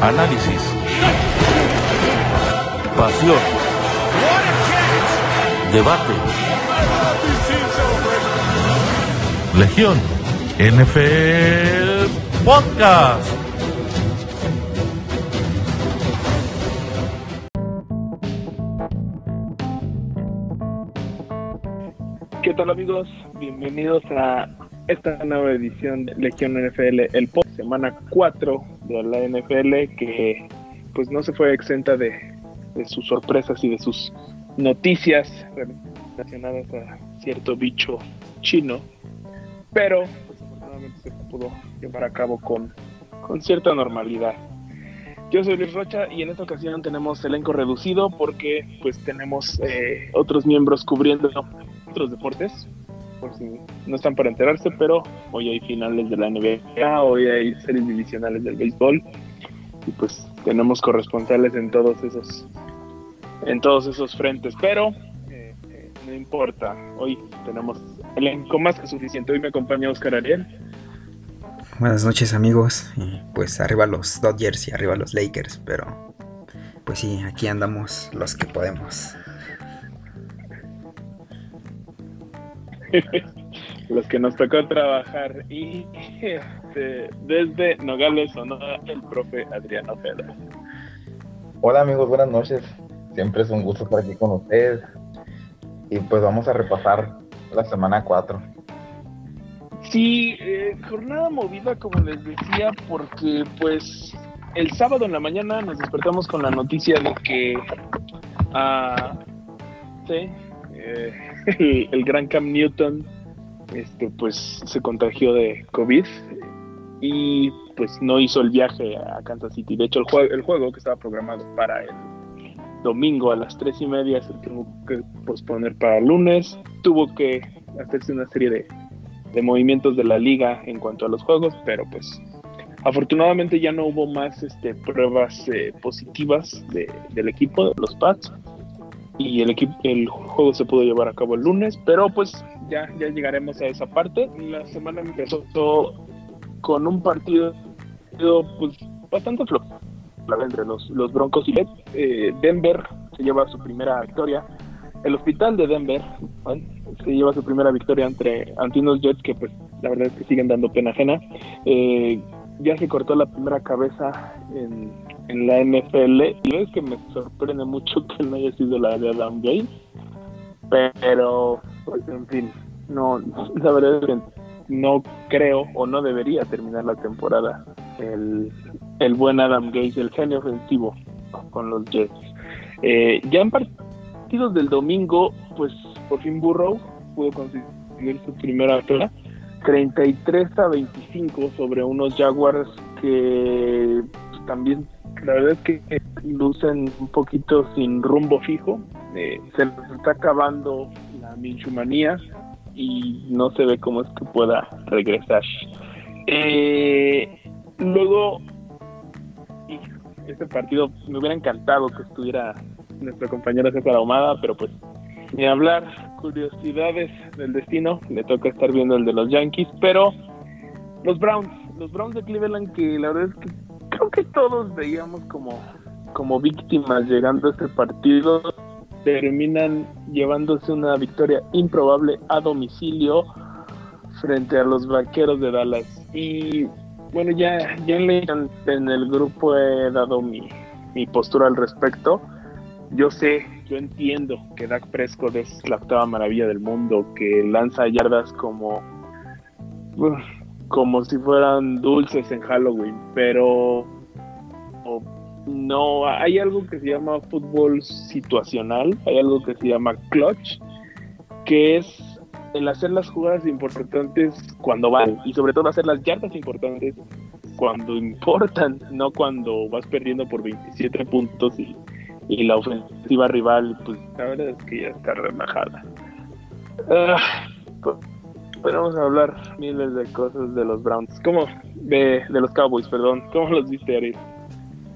análisis, pasión, debate. Legión NFL Podcast. ¿Qué tal amigos? Bienvenidos a esta nueva edición de Legión NFL, el post semana 4 de la NFL que pues no se fue exenta de, de sus sorpresas y de sus noticias relacionadas a cierto bicho chino, pero pues, afortunadamente se pudo llevar a cabo con, con cierta normalidad. Yo soy Luis Rocha y en esta ocasión tenemos elenco reducido porque pues tenemos eh, otros miembros cubriendo otros deportes, no están para enterarse, pero hoy hay finales de la NBA, hoy hay series divisionales del béisbol y pues tenemos corresponsales en todos esos en todos esos frentes, pero eh, eh, no importa, hoy tenemos elenco más que suficiente. Hoy me acompaña Oscar Ariel. Buenas noches amigos, pues arriba los Dodgers y arriba los Lakers, pero pues sí, aquí andamos los que podemos. los que nos tocó trabajar y este, desde Nogales, Sonora, el profe Adriano Ojeda. Hola amigos, buenas noches. Siempre es un gusto estar aquí con ustedes. Y pues vamos a repasar la semana 4. Sí, eh, jornada movida como les decía, porque pues el sábado en la mañana nos despertamos con la noticia de que ah, sí, eh, el, el gran Cam Newton este, pues se contagió de COVID y pues no hizo el viaje a Kansas City. De hecho, el, juego, que estaba programado para el domingo a las tres y media se tuvo que posponer para el lunes. Tuvo que hacerse una serie de, de movimientos de la liga en cuanto a los juegos, pero pues afortunadamente ya no hubo más este, pruebas eh, positivas de, del equipo, de los Pats. Y el, equipo, el juego se pudo llevar a cabo el lunes, pero pues ya, ya llegaremos a esa parte. La semana empezó con un partido pues, bastante flojo entre los, los Broncos y eh, Denver se lleva su primera victoria. El hospital de Denver se lleva su primera victoria entre, ante Jets que pues la verdad es que siguen dando pena ajena. Eh, ya se cortó la primera cabeza en, en la NFL y es que me sorprende mucho que no haya sido la de Adam Gates pero pues en fin no la verdad es que no creo o no debería terminar la temporada el, el buen Adam Gates el genio ofensivo con los Jets. Eh, ya en partidos del domingo pues por fin Burrow pudo conseguir su primera victoria 33 a 25 sobre unos Jaguars que también la verdad es que lucen un poquito sin rumbo fijo. Eh, se les está acabando la minchumanía y no se ve cómo es que pueda regresar. Eh, luego, este partido me hubiera encantado que estuviera nuestra compañera César Ahumada, pero pues ni hablar, curiosidades del destino, le toca estar viendo el de los Yankees, pero los Browns, los Browns de Cleveland que la verdad es que creo que todos veíamos como, como víctimas llegando a este partido, terminan llevándose una victoria improbable a domicilio frente a los vaqueros de Dallas. Y bueno, ya, ya en, el grupo he dado mi, mi postura al respecto. Yo sé, yo entiendo que Dak Prescott es la octava maravilla del mundo, que lanza yardas como como si fueran dulces en Halloween, pero no, hay algo que se llama fútbol situacional, hay algo que se llama clutch, que es el hacer las jugadas importantes cuando van, y sobre todo hacer las yardas importantes cuando importan, no cuando vas perdiendo por 27 puntos y, la ofensiva rival, pues la verdad es que ya está relajada. Uh, podemos hablar miles de cosas de los Browns, como de, de los Cowboys, perdón. ¿Cómo los viste, Ariel?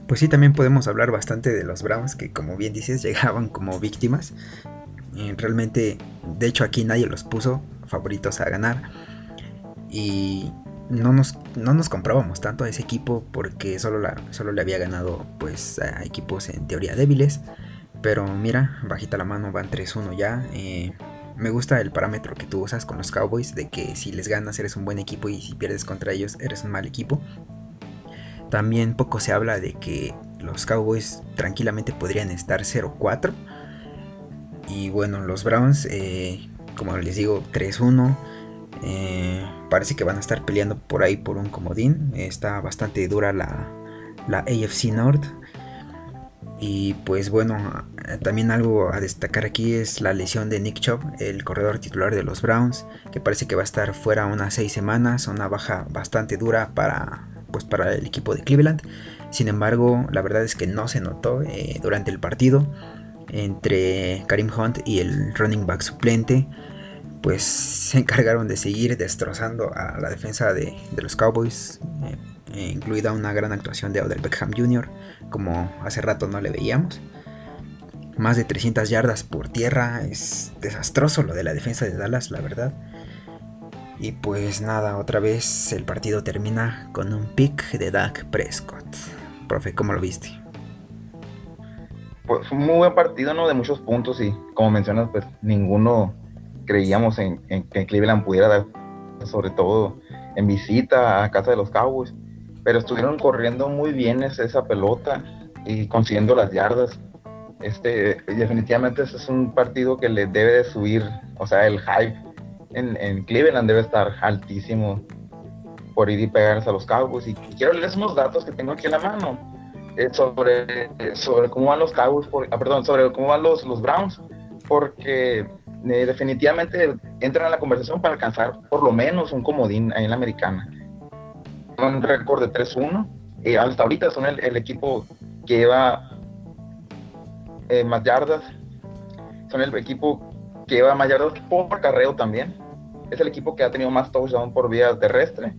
Pues sí, también podemos hablar bastante de los Browns, que como bien dices, llegaban como víctimas. Y realmente, de hecho aquí nadie los puso favoritos a ganar. Y no nos, no nos comprábamos tanto a ese equipo porque solo, la, solo le había ganado pues a equipos en teoría débiles. Pero mira, bajita la mano, van 3-1 ya. Eh, me gusta el parámetro que tú usas con los Cowboys de que si les ganas eres un buen equipo y si pierdes contra ellos eres un mal equipo. También poco se habla de que los Cowboys tranquilamente podrían estar 0-4. Y bueno, los Browns, eh, como les digo, 3-1. Eh, parece que van a estar peleando por ahí por un comodín. Está bastante dura la, la AFC North. Y pues bueno, también algo a destacar aquí es la lesión de Nick Chubb, el corredor titular de los Browns, que parece que va a estar fuera unas 6 semanas, una baja bastante dura para, pues para el equipo de Cleveland. Sin embargo, la verdad es que no se notó eh, durante el partido entre Karim Hunt y el running back suplente. Pues se encargaron de seguir destrozando a la defensa de, los Cowboys, eh, incluida una gran actuación de Odell Beckham Jr., como hace rato no le veíamos. Más de 300 yardas por tierra, es desastroso lo de la defensa de Dallas, la verdad. Y pues nada, otra vez el partido termina con un pick de Dak Prescott. Profe, ¿cómo lo viste? Pues un muy buen partido, ¿no? De muchos puntos y como mencionas, pues ninguno creíamos en que Cleveland pudiera dar, sobre todo en visita a casa de los Cowboys pero estuvieron corriendo muy bien esa, pelota y consiguiendo las yardas. Este, definitivamente ese es un partido que le debe de subir, o sea, el hype en, Cleveland debe estar altísimo por ir y pegarse a los Cowboys. Y, quiero leerles unos datos que tengo aquí en la mano eh, sobre, sobre cómo van los Cowboys, ah, perdón, sobre cómo van los, los Browns, porque eh, definitivamente entran a la conversación para alcanzar por lo menos un comodín ahí en la americana un récord de 3-1. y hasta ahorita son el, equipo que lleva eh, más yardas. Son el equipo que lleva más yardas por carreo también. Es el equipo que ha tenido más touchdown por vía terrestre.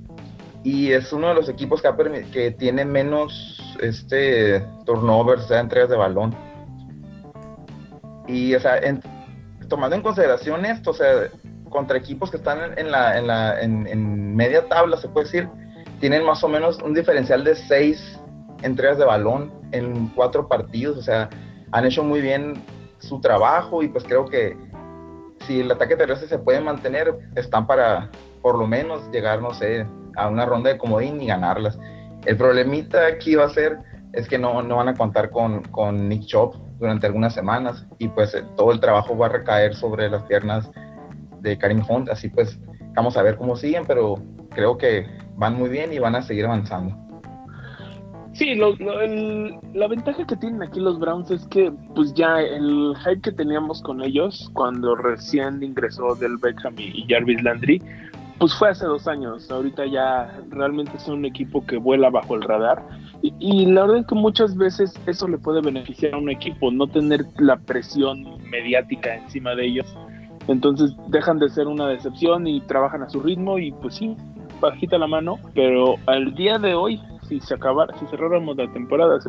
Y es uno de los equipos que, que tiene menos este, turnovers, sea, entregas de balón. Y, o sea, tomando en consideración esto, o sea, contra equipos que están en, la, en, la, en media tabla, se puede decir, tienen más o menos un diferencial de seis entregas de balón en cuatro partidos, o sea, han hecho muy bien su trabajo y pues creo que si el ataque terrestre se puede mantener, están para por lo menos llegar, no sé, a una ronda de comodín y ganarlas. El problemita aquí va a ser es que no, no van a contar con, con Nick Chop durante algunas semanas y pues eh, todo el trabajo va a recaer sobre las piernas de Karim Hunt, así pues vamos a ver cómo siguen, pero creo que van muy bien y van a seguir avanzando. Sí, la ventaja que tienen aquí los Browns es que pues ya el hype que teníamos con ellos cuando recién ingresó del Beckham y Jarvis Landry, pues fue hace dos años. Ahorita ya realmente es un equipo que vuela bajo el radar. Y, y, la verdad es que muchas veces eso le puede beneficiar a un equipo, no tener la presión mediática encima de ellos. Entonces dejan de ser una decepción y trabajan a su ritmo y pues sí, bajita la mano, pero al día de hoy, si se acabara, si cerráramos la temporada,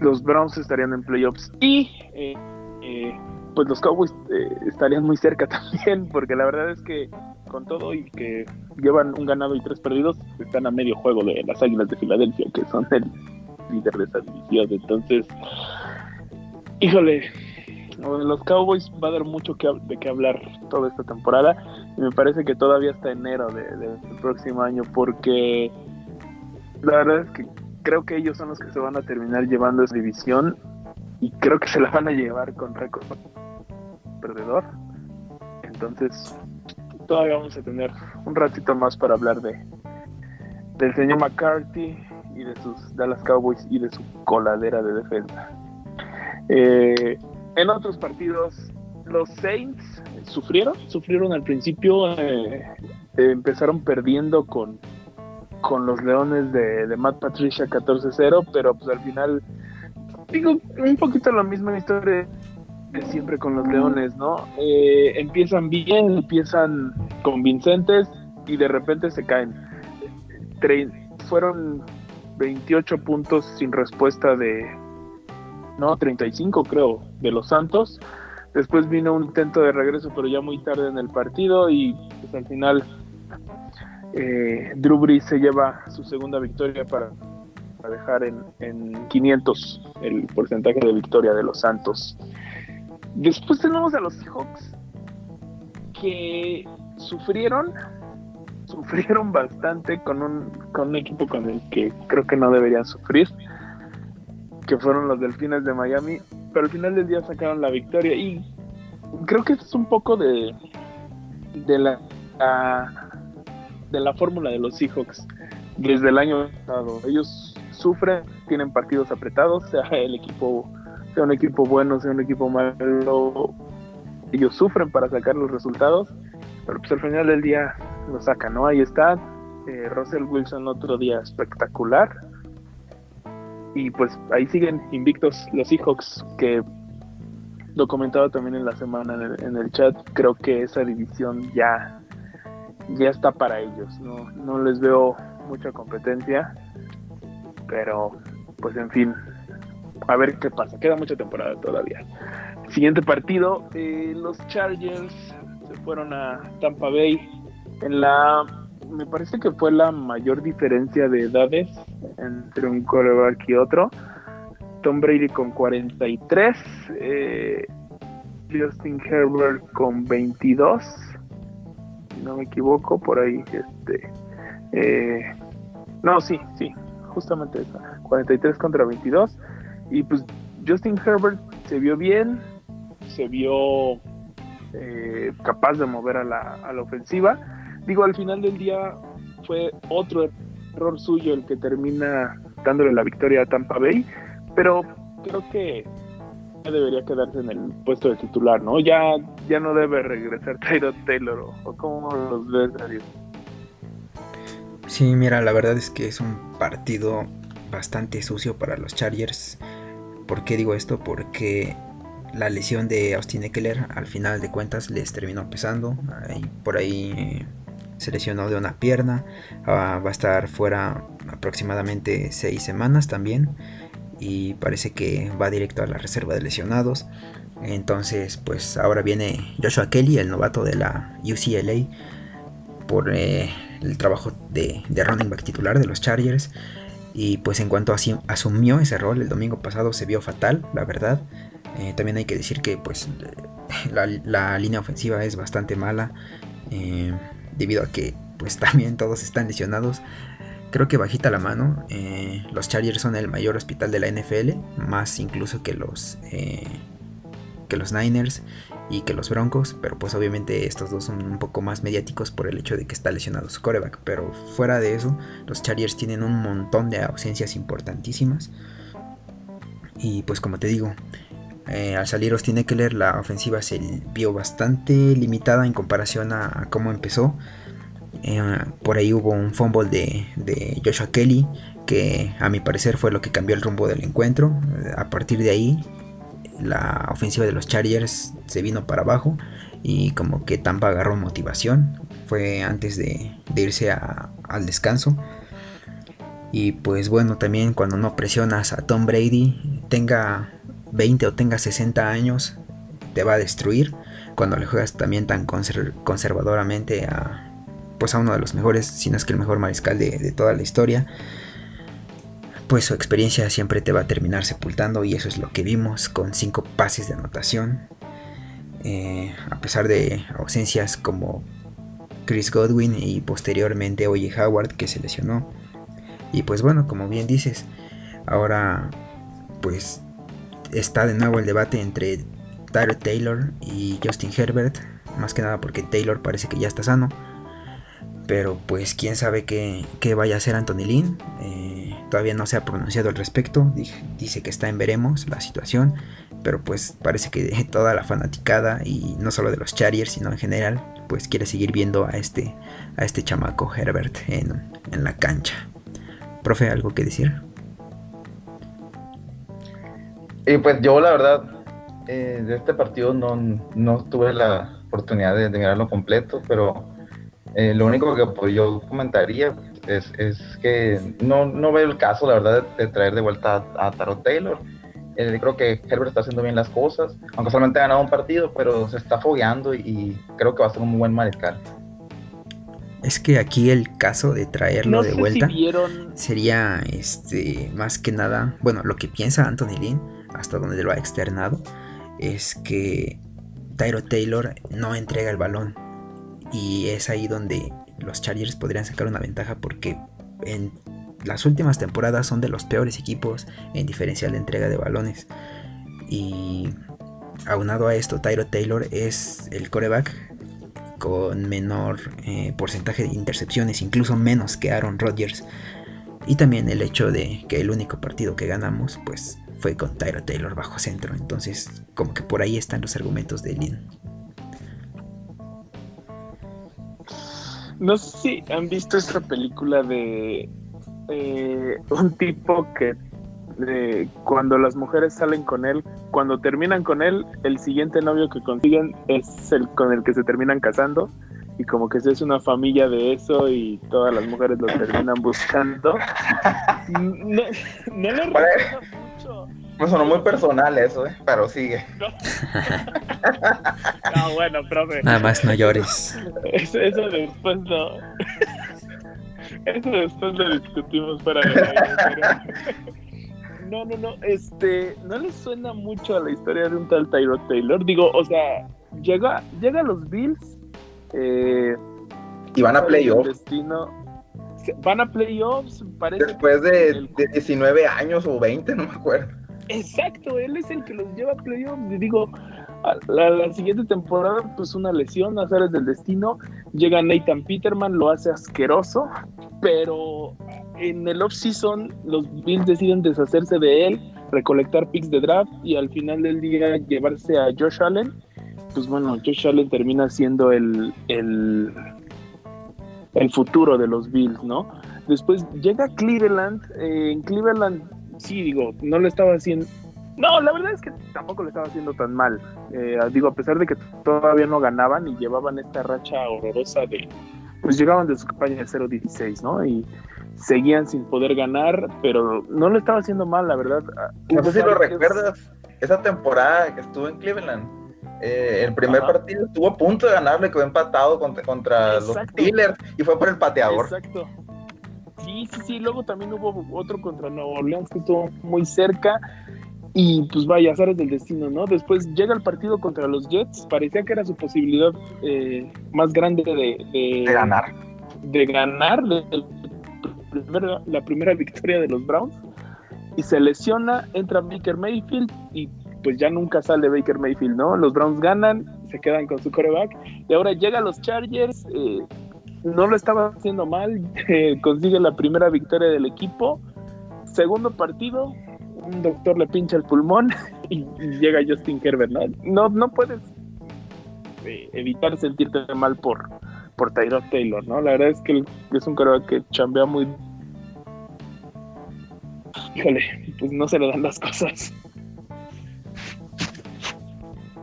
los Browns estarían en playoffs y eh, eh, pues los Cowboys eh, estarían muy cerca también, porque la verdad es que con todo y que llevan un ganado y tres perdidos, están a medio juego de las Águilas de Filadelfia, que son el líder de esa división. Entonces, híjole, los Cowboys va a dar mucho que, de qué hablar toda esta temporada y me parece que todavía hasta enero del de, próximo año porque la verdad es que creo que ellos son los que se van a terminar llevando esa división y creo que se la van a llevar con récord perdedor. Entonces todavía vamos a tener un ratito más para hablar de del señor McCarthy y de sus Dallas Cowboys y de su coladera de defensa. Eh, en otros partidos, los Saints sufrieron, sufrieron al principio, eh, empezaron perdiendo con, con los Leones de, Matt Patricia 14-0, pero pues al final, digo, un poquito la misma historia de siempre con los Leones, ¿no? Eh, empiezan bien, empiezan convincentes y de repente se caen. fueron 28 puntos sin respuesta de, no, 35 creo, de los Santos. Después vino un intento de regreso, pero ya muy tarde en el partido y pues al final eh, Drew Brees se lleva su segunda victoria para, dejar en, en 500 el porcentaje de victoria de los Santos. Después tenemos a los Seahawks que sufrieron sufrieron bastante con un, con un equipo con el que creo que no deberían sufrir, que fueron los Delfines de Miami, pero al final del día sacaron la victoria y creo que es un poco de, de la, de la fórmula de los Seahawks desde el año pasado. Ellos sufren, tienen partidos apretados, sea el equipo, sea un equipo bueno, sea un equipo malo, ellos sufren para sacar los resultados, pero pues al final del día lo sacan, ¿no? Ahí está, eh, Russell Wilson otro día espectacular. Y pues ahí siguen invictos los Seahawks, que lo comentaba también en la semana en el, chat, creo que esa división ya, ya está para ellos, ¿no? no les veo mucha competencia, pero pues en fin, a ver qué pasa, queda mucha temporada todavía. Siguiente partido, eh, los Chargers se fueron a Tampa Bay en la me parece que fue la mayor diferencia de edades entre un quarterback y otro. Tom Brady con 43, eh, Justin Herbert con 22, si no me equivoco, por ahí, este, eh, no, sí, sí, justamente esa, 43 contra 22, y pues Justin Herbert se vio bien, se vio eh, capaz de mover a la, a la ofensiva, digo, al final del día fue otro error suyo el que termina dándole la victoria a Tampa Bay, pero creo que debería quedarse en el puesto de titular, ¿no? Ya, ya no debe regresar Tyrod Taylor, o, cómo los ves. Sí, mira, la verdad es que es un partido bastante sucio para los Chargers. ¿Por qué digo esto? Porque la lesión de Austin Eckler al final de cuentas les terminó pesando. por ahí eh, se lesionó de una pierna. Ah, va a estar fuera aproximadamente 6 semanas también y parece que va directo a la reserva de lesionados. Entonces, pues ahora viene Joshua Kelly, el novato de la UCLA, por eh, el trabajo de, running back titular de los Chargers. Y pues en cuanto asumió ese rol el domingo pasado se vio fatal, la verdad. Eh, también hay que decir que pues la, línea ofensiva es bastante mala. Eh, debido a que pues también todos están lesionados. Creo que bajita la mano, eh, los Chargers son el mayor hospital de la NFL, más incluso que los, eh, que los Niners y que los Broncos, pero pues obviamente estos dos son un poco más mediáticos por el hecho de que está lesionado su coreback, pero fuera de eso, los Chargers tienen un montón de ausencias importantísimas. Y pues como te digo, eh, al salir Austin Eckler la ofensiva se vio bastante limitada en comparación a cómo empezó. Eh, por ahí hubo un fumble de, Joshua Kelly, que a mi parecer fue lo que cambió el rumbo del encuentro. A partir de ahí, la ofensiva de los Chargers se vino para abajo y como que Tampa agarró motivación. Fue antes de, irse al descanso. Y pues bueno, también cuando no presionas a Tom Brady, tenga 20 o tenga 60 años, te va a destruir. Cuando le juegas también tan conservadoramente a, pues a uno de los mejores, si no es que el mejor mariscal de, toda la historia, pues su experiencia siempre te va a terminar sepultando y eso es lo que vimos con cinco pases de anotación. Eh, a pesar de ausencias como Chris Godwin y posteriormente Oye Howard que se lesionó. Y pues bueno, como bien dices, ahora pues está de nuevo el debate entre Tyler Taylor y Justin Herbert, más que nada porque Taylor parece que ya está sano pero pues quién sabe qué, vaya a hacer Anthony Lynn. Eh, todavía no se ha pronunciado al respecto. Dice que está en veremos la situación. Pero pues parece que toda la fanaticada, y no solo de los Chargers, sino en general, pues quiere seguir viendo a este, a este chamaco Herbert en, la cancha. Profe, ¿algo que decir? Y pues yo la verdad, eh, de este partido no, tuve la oportunidad de mirarlo completo, pero eh, lo único que pues, yo comentaría es, que no, no, veo el caso, la verdad, de, traer de vuelta a, Taro Taylor. Eh, creo que Herbert está haciendo bien las cosas, aunque solamente ha ganado un partido, pero se está fogueando y, creo que va a ser un muy buen mariscal. Es que aquí el caso de traerlo No de vuelta si vieron. sería este más que nada, bueno, lo que piensa Anthony Lynn, hasta donde lo ha externado, es que Tyro Taylor no entrega el balón. Y es ahí donde los Chargers podrían sacar una ventaja porque en las últimas temporadas son de los peores equipos en diferencial de entrega de balones. Y aunado a esto, Tyro Taylor es el coreback con menor eh, porcentaje de intercepciones, incluso menos que Aaron Rodgers. Y también el hecho de que el único partido que ganamos, pues fue con Tyro Taylor bajo centro. Entonces, como que por ahí están los argumentos de Lynn. No sé si han visto esta película de eh, un tipo que eh, cuando las mujeres salen con él, cuando terminan con él, el siguiente novio que consiguen es el con el que se terminan casando y como que se es una familia de eso y todas las mujeres lo terminan buscando. No, no lo recuerdo mucho. Me sonó muy personal eso, ¿eh? pero sigue. No. No, bueno, profe. Nada más no llores. Eso, eso después no. Eso después lo discutimos para ver. No, no, no. Este, ¿no le suena mucho a la historia de un tal Tyrod Taylor? Digo, o sea, llega, llega a los Bills. Eh, Y van a destino. Van a playoffs, parece. después de, el- de 19 años o 20, no me acuerdo. Exacto, él es el que los lleva a playoffs. Y digo, a la, la siguiente temporada, pues una lesión, azares del destino. Llega Nathan Peterman, lo hace asqueroso, pero en el off-season los Bills deciden deshacerse de él, recolectar picks de draft y al final del día llevarse a Josh Allen. Pues bueno, Josh Allen termina siendo el, el, el futuro de los Bills, ¿no? Después llega Cleveland. eh, en Cleveland, sí, digo, no lo estaba haciendo. No, la verdad es que tampoco lo estaba haciendo tan mal. Eh, digo, a pesar de que todavía no ganaban y llevaban esta racha horrorosa de. Pues llegaban de su campaña de 0-16, ¿no? Y seguían sin poder ganar, pero no lo estaba haciendo mal, la verdad. Ah, No sé si lo recuerdas, esa temporada que estuvo en Cleveland. Eh, el primer Ajá. partido estuvo a punto de ganarle, quedó empatado contra, contra los. Steelers y fue por el pateador. Exacto. Sí, sí, sí. Luego también hubo otro contra Nueva Orleans que estuvo muy cerca. Y pues vaya, azares del destino, ¿no? Después llega el partido contra los Jets. Parecía que era su posibilidad eh, más grande de, de, De ganar. de ganar de- la primera victoria de los Browns. Y se lesiona, entra Baker Mayfield y pues ya nunca sale Baker Mayfield, ¿no? Los Browns ganan, se quedan con su coreback. Y ahora llega a los Chargers. eh, no lo estaba haciendo mal, eh, consigue la primera victoria del equipo. Segundo partido, un doctor le pincha el pulmón y, llega Justin Herbert, ¿no? No, no puedes eh, evitar sentirte mal por, por Tyrod Taylor, ¿no? La verdad es que es un coreback que chambea muy... Híjole, pues no se le dan las cosas.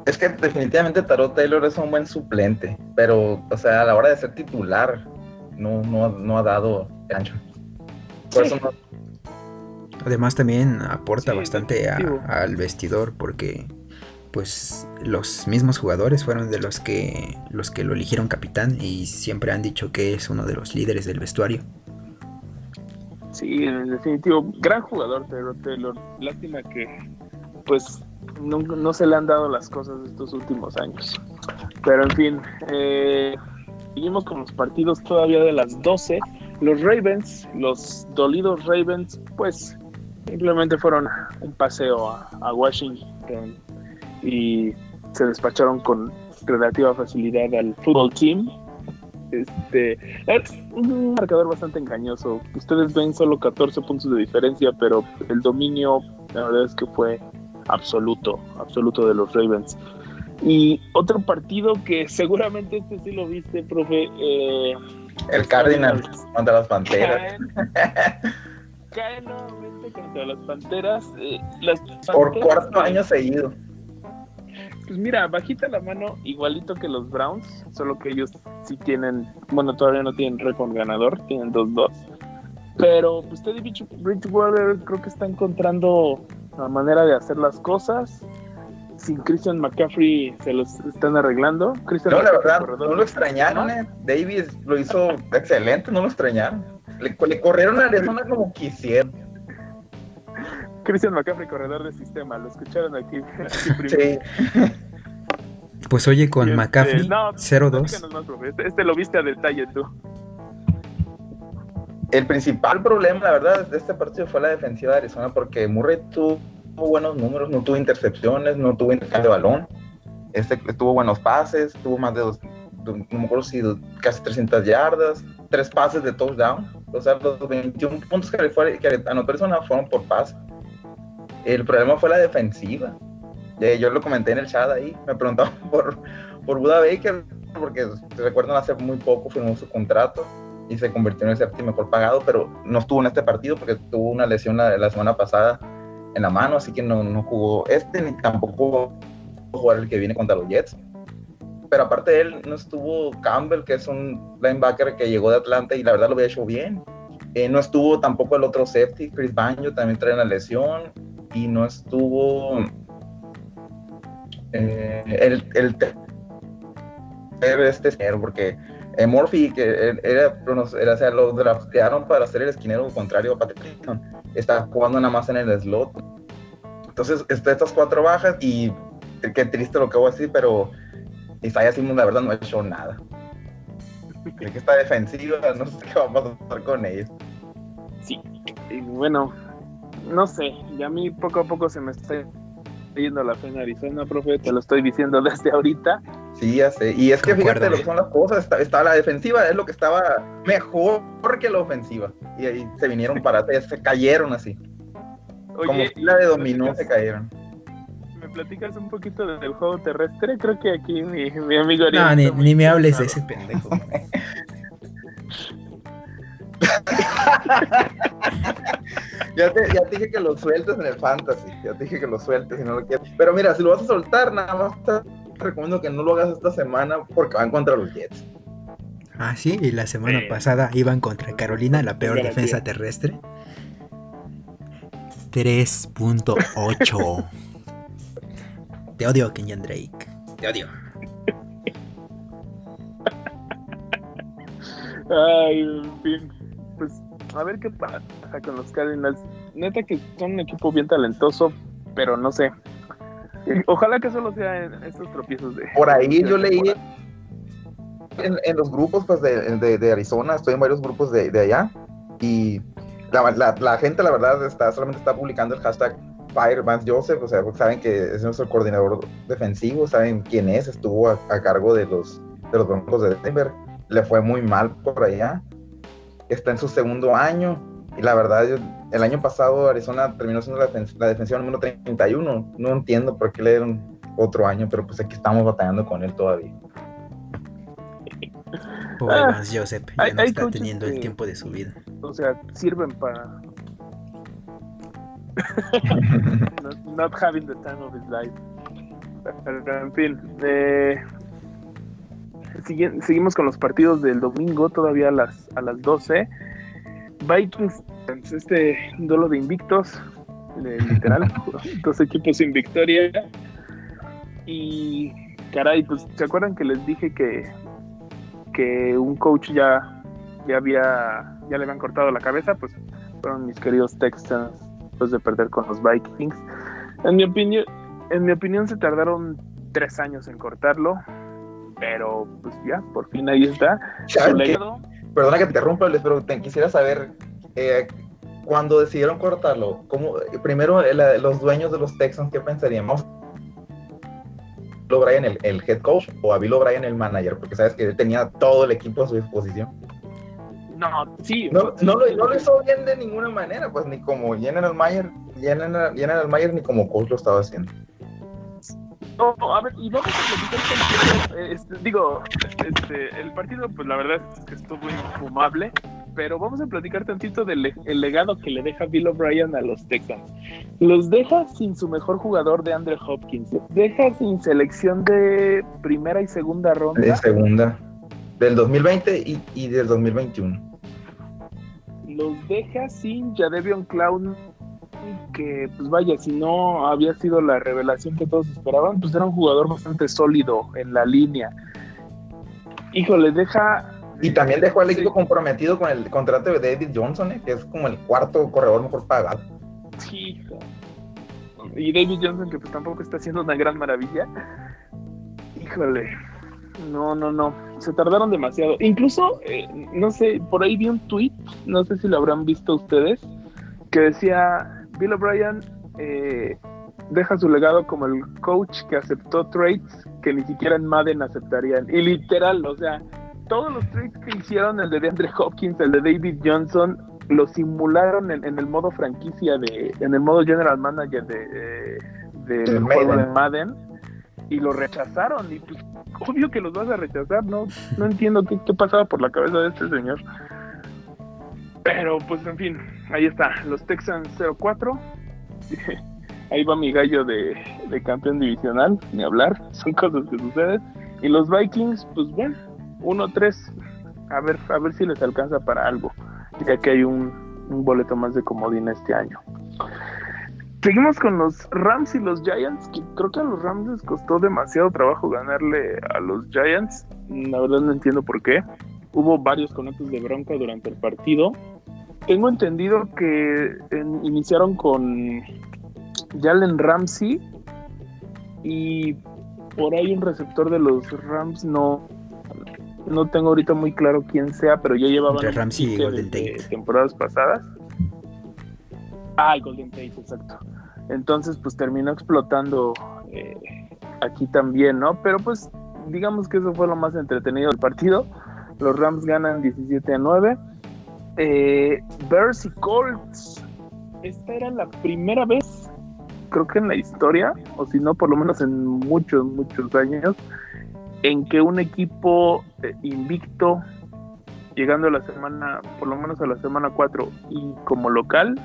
Es que definitivamente Tarot Taylor es un buen suplente, pero, o sea, a la hora de ser titular, no, no, no ha dado ancho. Por Sí. eso no, Además también aporta Sí, bastante a- al vestidor porque pues los mismos jugadores fueron de los que los que lo eligieron capitán y siempre han dicho que es uno de los líderes del vestuario. Sí, en definitivo, gran jugador Tyrod Taylor. Lástima que pues no, se le han dado las cosas estos últimos años. Pero en fin, eh, seguimos con los partidos todavía de las 12. Los Ravens, los dolidos Ravens, pues simplemente fueron un paseo a, Washington y se despacharon con relativa facilidad al fútbol team. Este, es un marcador bastante engañoso. Ustedes ven solo 14 puntos de diferencia, pero el dominio, la verdad es que fue absoluto, absoluto de los Ravens. Y otro partido que seguramente este sí lo viste, profe. Eh, el Cardinals contra las Panteras. caen, caen nuevamente contra las Panteras. Eh, las Por Panteras, cuarto eh, año seguido. Pues mira, bajita la mano, igualito que los Browns, solo que ellos sí tienen, bueno, todavía no tienen récord ganador, tienen 2-2. Pero pues Teddy Bridge- Bridgewater creo que está encontrando la manera de hacer las cosas. sin Christian McCaffrey se los están arreglando. Christian No, la verdad, no lo extrañaron, eh. Davis lo hizo excelente, no lo extrañaron. Le, le corrieron a Arizona como quisieron. Christian McCaffrey, corredor de sistema. Lo escucharon aquí. aquí primero. Sí. Pues oye, con este, McCaffrey no, 0-2. platícanos más, profe. Este, este lo viste a detalle tú. El principal problema, la verdad, de este partido fue la defensiva de Arizona porque Murray tuvo buenos números, no tuvo intercepciones, no tuvo intercambio de balón. Este tuvo buenos pases, tuvo más de dos, no me acuerdo si casi 300 yardas, tres pases de touchdown. O sea, los 21 puntos que, fue- que anotó Arizona fueron por pase. El problema fue la defensiva. Yo lo comenté en el chat ahí, me preguntaban por, por Buda Baker, porque recuerdan hace muy poco firmó su contrato y se convirtió en el séptimo mejor pagado, pero no estuvo en este partido porque tuvo una lesión la, la semana pasada en la mano, así que no, no jugó este ni tampoco jugar el que viene contra los Jets. Pero aparte de él, no estuvo Campbell, que es un linebacker que llegó de Atlanta y la verdad lo había hecho bien. Eh, no estuvo tampoco el otro safety, Chris Banjo, también trae una lesión. Y no estuvo eh, el, el te- este porque eh, Murphy, que era, era, era- o sea, lo draftearon para ser el esquinero contrario a Patrick está jugando nada más en el slot. Entonces, está estas cuatro bajas y qué triste lo que voy a decir, pero Isaiah Simmons la verdad no ha hecho nada. Creo que está defensiva, no sé qué va a pasar con ellos. Sí. Y bueno, no sé. Y a mí poco a poco se me está yendo la en Arizona, profe. Te lo estoy diciendo desde ahorita. Sí, ya sé. Y es que Concuerdo. fíjate lo que son las cosas. Está, está la defensiva, es lo que estaba mejor que la ofensiva. Y ahí se vinieron para se cayeron así. Como Oye, fila de ¿me dominó se cayeron. ¿Me platicas un poquito del juego terrestre? Creo que aquí mi, mi amigo No, ni, está ni me hables de ese pendejo. Ya te, ya te dije que lo sueltes en el fantasy. Ya te dije que lo sueltes y no lo quieres. Pero mira, si lo vas a soltar, nada más te recomiendo que no lo hagas esta semana porque van contra los Jets. Ah, sí, y la semana Sí. pasada iban contra Carolina, la peor Garantía. defensa terrestre. 3.8. Te odio, Kenyan Drake. Te odio. Ay, en fin. Pues a ver qué pasa con los Cardinals. Neta que son un equipo bien talentoso, pero no sé. Ojalá que solo sea en estos tropiezos de. Por ahí de yo leí en, en los grupos pues, de, de- de Arizona, estoy en varios grupos de, de allá y la, la- la gente la verdad está solamente está publicando el hashtag Fire Vance Joseph, o sea, porque saben que es nuestro coordinador defensivo, saben quién es, estuvo a, a cargo de los, de los Broncos de Denver, le fue muy mal por allá, está en su segundo año y la verdad yo- el año pasado Arizona terminó siendo la, la defensiva número 31, no entiendo por qué le dieron otro año, pero pues aquí estamos batallando con él todavía. Pobre Ah, Joseph, ya hay- no hay está teniendo el tiempo de su vida. O sea, sirven para. not, not having the time of his life. Pero, en fin. eh, seguimos con los partidos del domingo, todavía a las, a las 12. Vikings, este duelo de invictos, literal, dos equipos sin victoria. Y caray, pues ¿se acuerdan que les dije que, que un coach ya, ya había, ya le habían cortado la cabeza? Pues fueron mis queridos Texans después de perder con los Vikings. En mi opinión, en mi opinión se tardaron tres años en cortarlo, pero pues ya, por fin ahí está. Perdona que te interrumpa, Luis, pero te quisiera saber, eh, cuando decidieron cortarlo, ¿cómo, primero eh, la- los dueños de los Texans, ¿qué Bill O'Brien el, el head coach o a Bill O'Brien el manager? Porque sabes que él tenía todo el equipo a su disposición. no, sí. No, no, lo, no lo hizo bien de ninguna manera, pues ni como General Mayer, Mayer ni como coach lo estaba haciendo. No, a ver, y vamos a platicar eh, este, digo, este, el partido, pues la verdad es que estuvo infumable, pero vamos a platicar tantito del le- el legado que le deja Bill O'Brien a los Texans. Los deja sin su mejor jugador de Andrew Hopkins, los deja sin selección de primera y segunda De ronda, segunda, del 2020 y, y del 2021. los deja sin Jadevion Clown que, pues vaya, si no había sido la revelación que todos esperaban, pues era un jugador bastante sólido en la línea. Híjole, deja... Y también dejó al equipo comprometido con el contrato de David Johnson, ¿eh? que es como el cuarto corredor mejor pagado. Sí, y David Johnson, que pues tampoco está haciendo una gran maravilla. Híjole, no, no, no. Se tardaron demasiado. Incluso, eh, no sé, por ahí vi un tweet, no sé si lo habrán visto ustedes, que decía Bill O'Brien eh, deja su legado como el coach que aceptó trades que ni siquiera en Madden aceptarían. Y literal, o sea, todos los trades que hicieron, el de DeAndre Hopkins, el de David Johnson, lo simularon en, el modo franquicia de, en el modo general manager de, de, juego de Madden y lo rechazaron y pues obvio que los vas a rechazar, no, no entiendo qué, qué pasaba por la cabeza de este señor. Pero pues en fin, ahí está, los Texans 04. ahí va mi gallo de, de, campeón divisional, ni hablar, son cosas que suceden. Y los Vikings, pues bueno, 1-3, a ver, a ver si les alcanza para algo ya que hay un, boleto más de comodín este año. Seguimos con los Rams y los Giants, que creo que a los Rams les costó demasiado trabajo ganarle a los Giants. La verdad no entiendo por qué. Hubo varios conatos de bronca durante el partido. Tengo entendido que iniciaron con Jalen Ramsey y por ahí un receptor de los Rams no, no tengo ahorita muy claro quién sea, pero ya llevaban Entre Ramsey y Golden Tate. temporadas pasadas. Ah, Golden Tate, exacto. Entonces, pues terminó explotando eh, aquí también, ¿no? Pero pues digamos que eso fue lo más entretenido del partido. Los Rams ganan 17 a 9. Eh, Bears y Colts. Esta era la primera vez, creo que en la historia, o si no, por lo menos en muchos, muchos años, en que un equipo eh, invicto, llegando a la semana, por lo menos a la semana 4 y como local,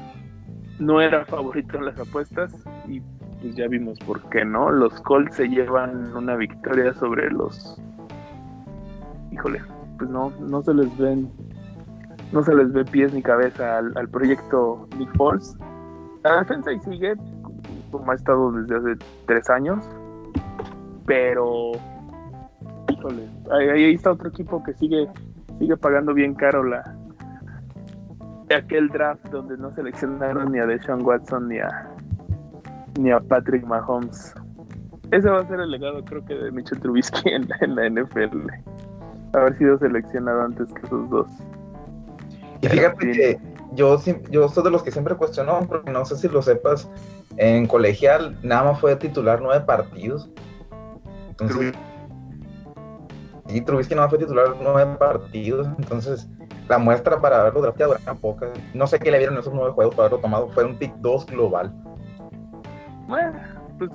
no era favorito en las apuestas y pues ya vimos por qué, ¿no? Los Colts se llevan una victoria sobre los... Híjole, pues no, no se les ven, no se les ve pies ni cabeza al, proyecto Nick Foles. La defensa ahí sigue, como ha estado desde hace tres años, pero ahí, está otro equipo que sigue, sigue pagando bien caro la aquel draft donde no seleccionaron ni a Deshaun Watson ni a ni a Patrick Mahomes. Ese va a ser el legado, creo que, de Mitchell Trubisky en, la NFL. Haber sido seleccionado antes que esos dos. Y fíjate que yo, yo soy de los que siempre cuestionó, porque no sé si lo sepas, en colegial nada más fue titular nueve partidos. Entonces, y Trubisky no fue titular nueve partidos, entonces la muestra para haberlo drafteado era poca. No sé qué le vieron esos nueve juegos para haberlo tomado, fue un pick 2 global. Bueno, pues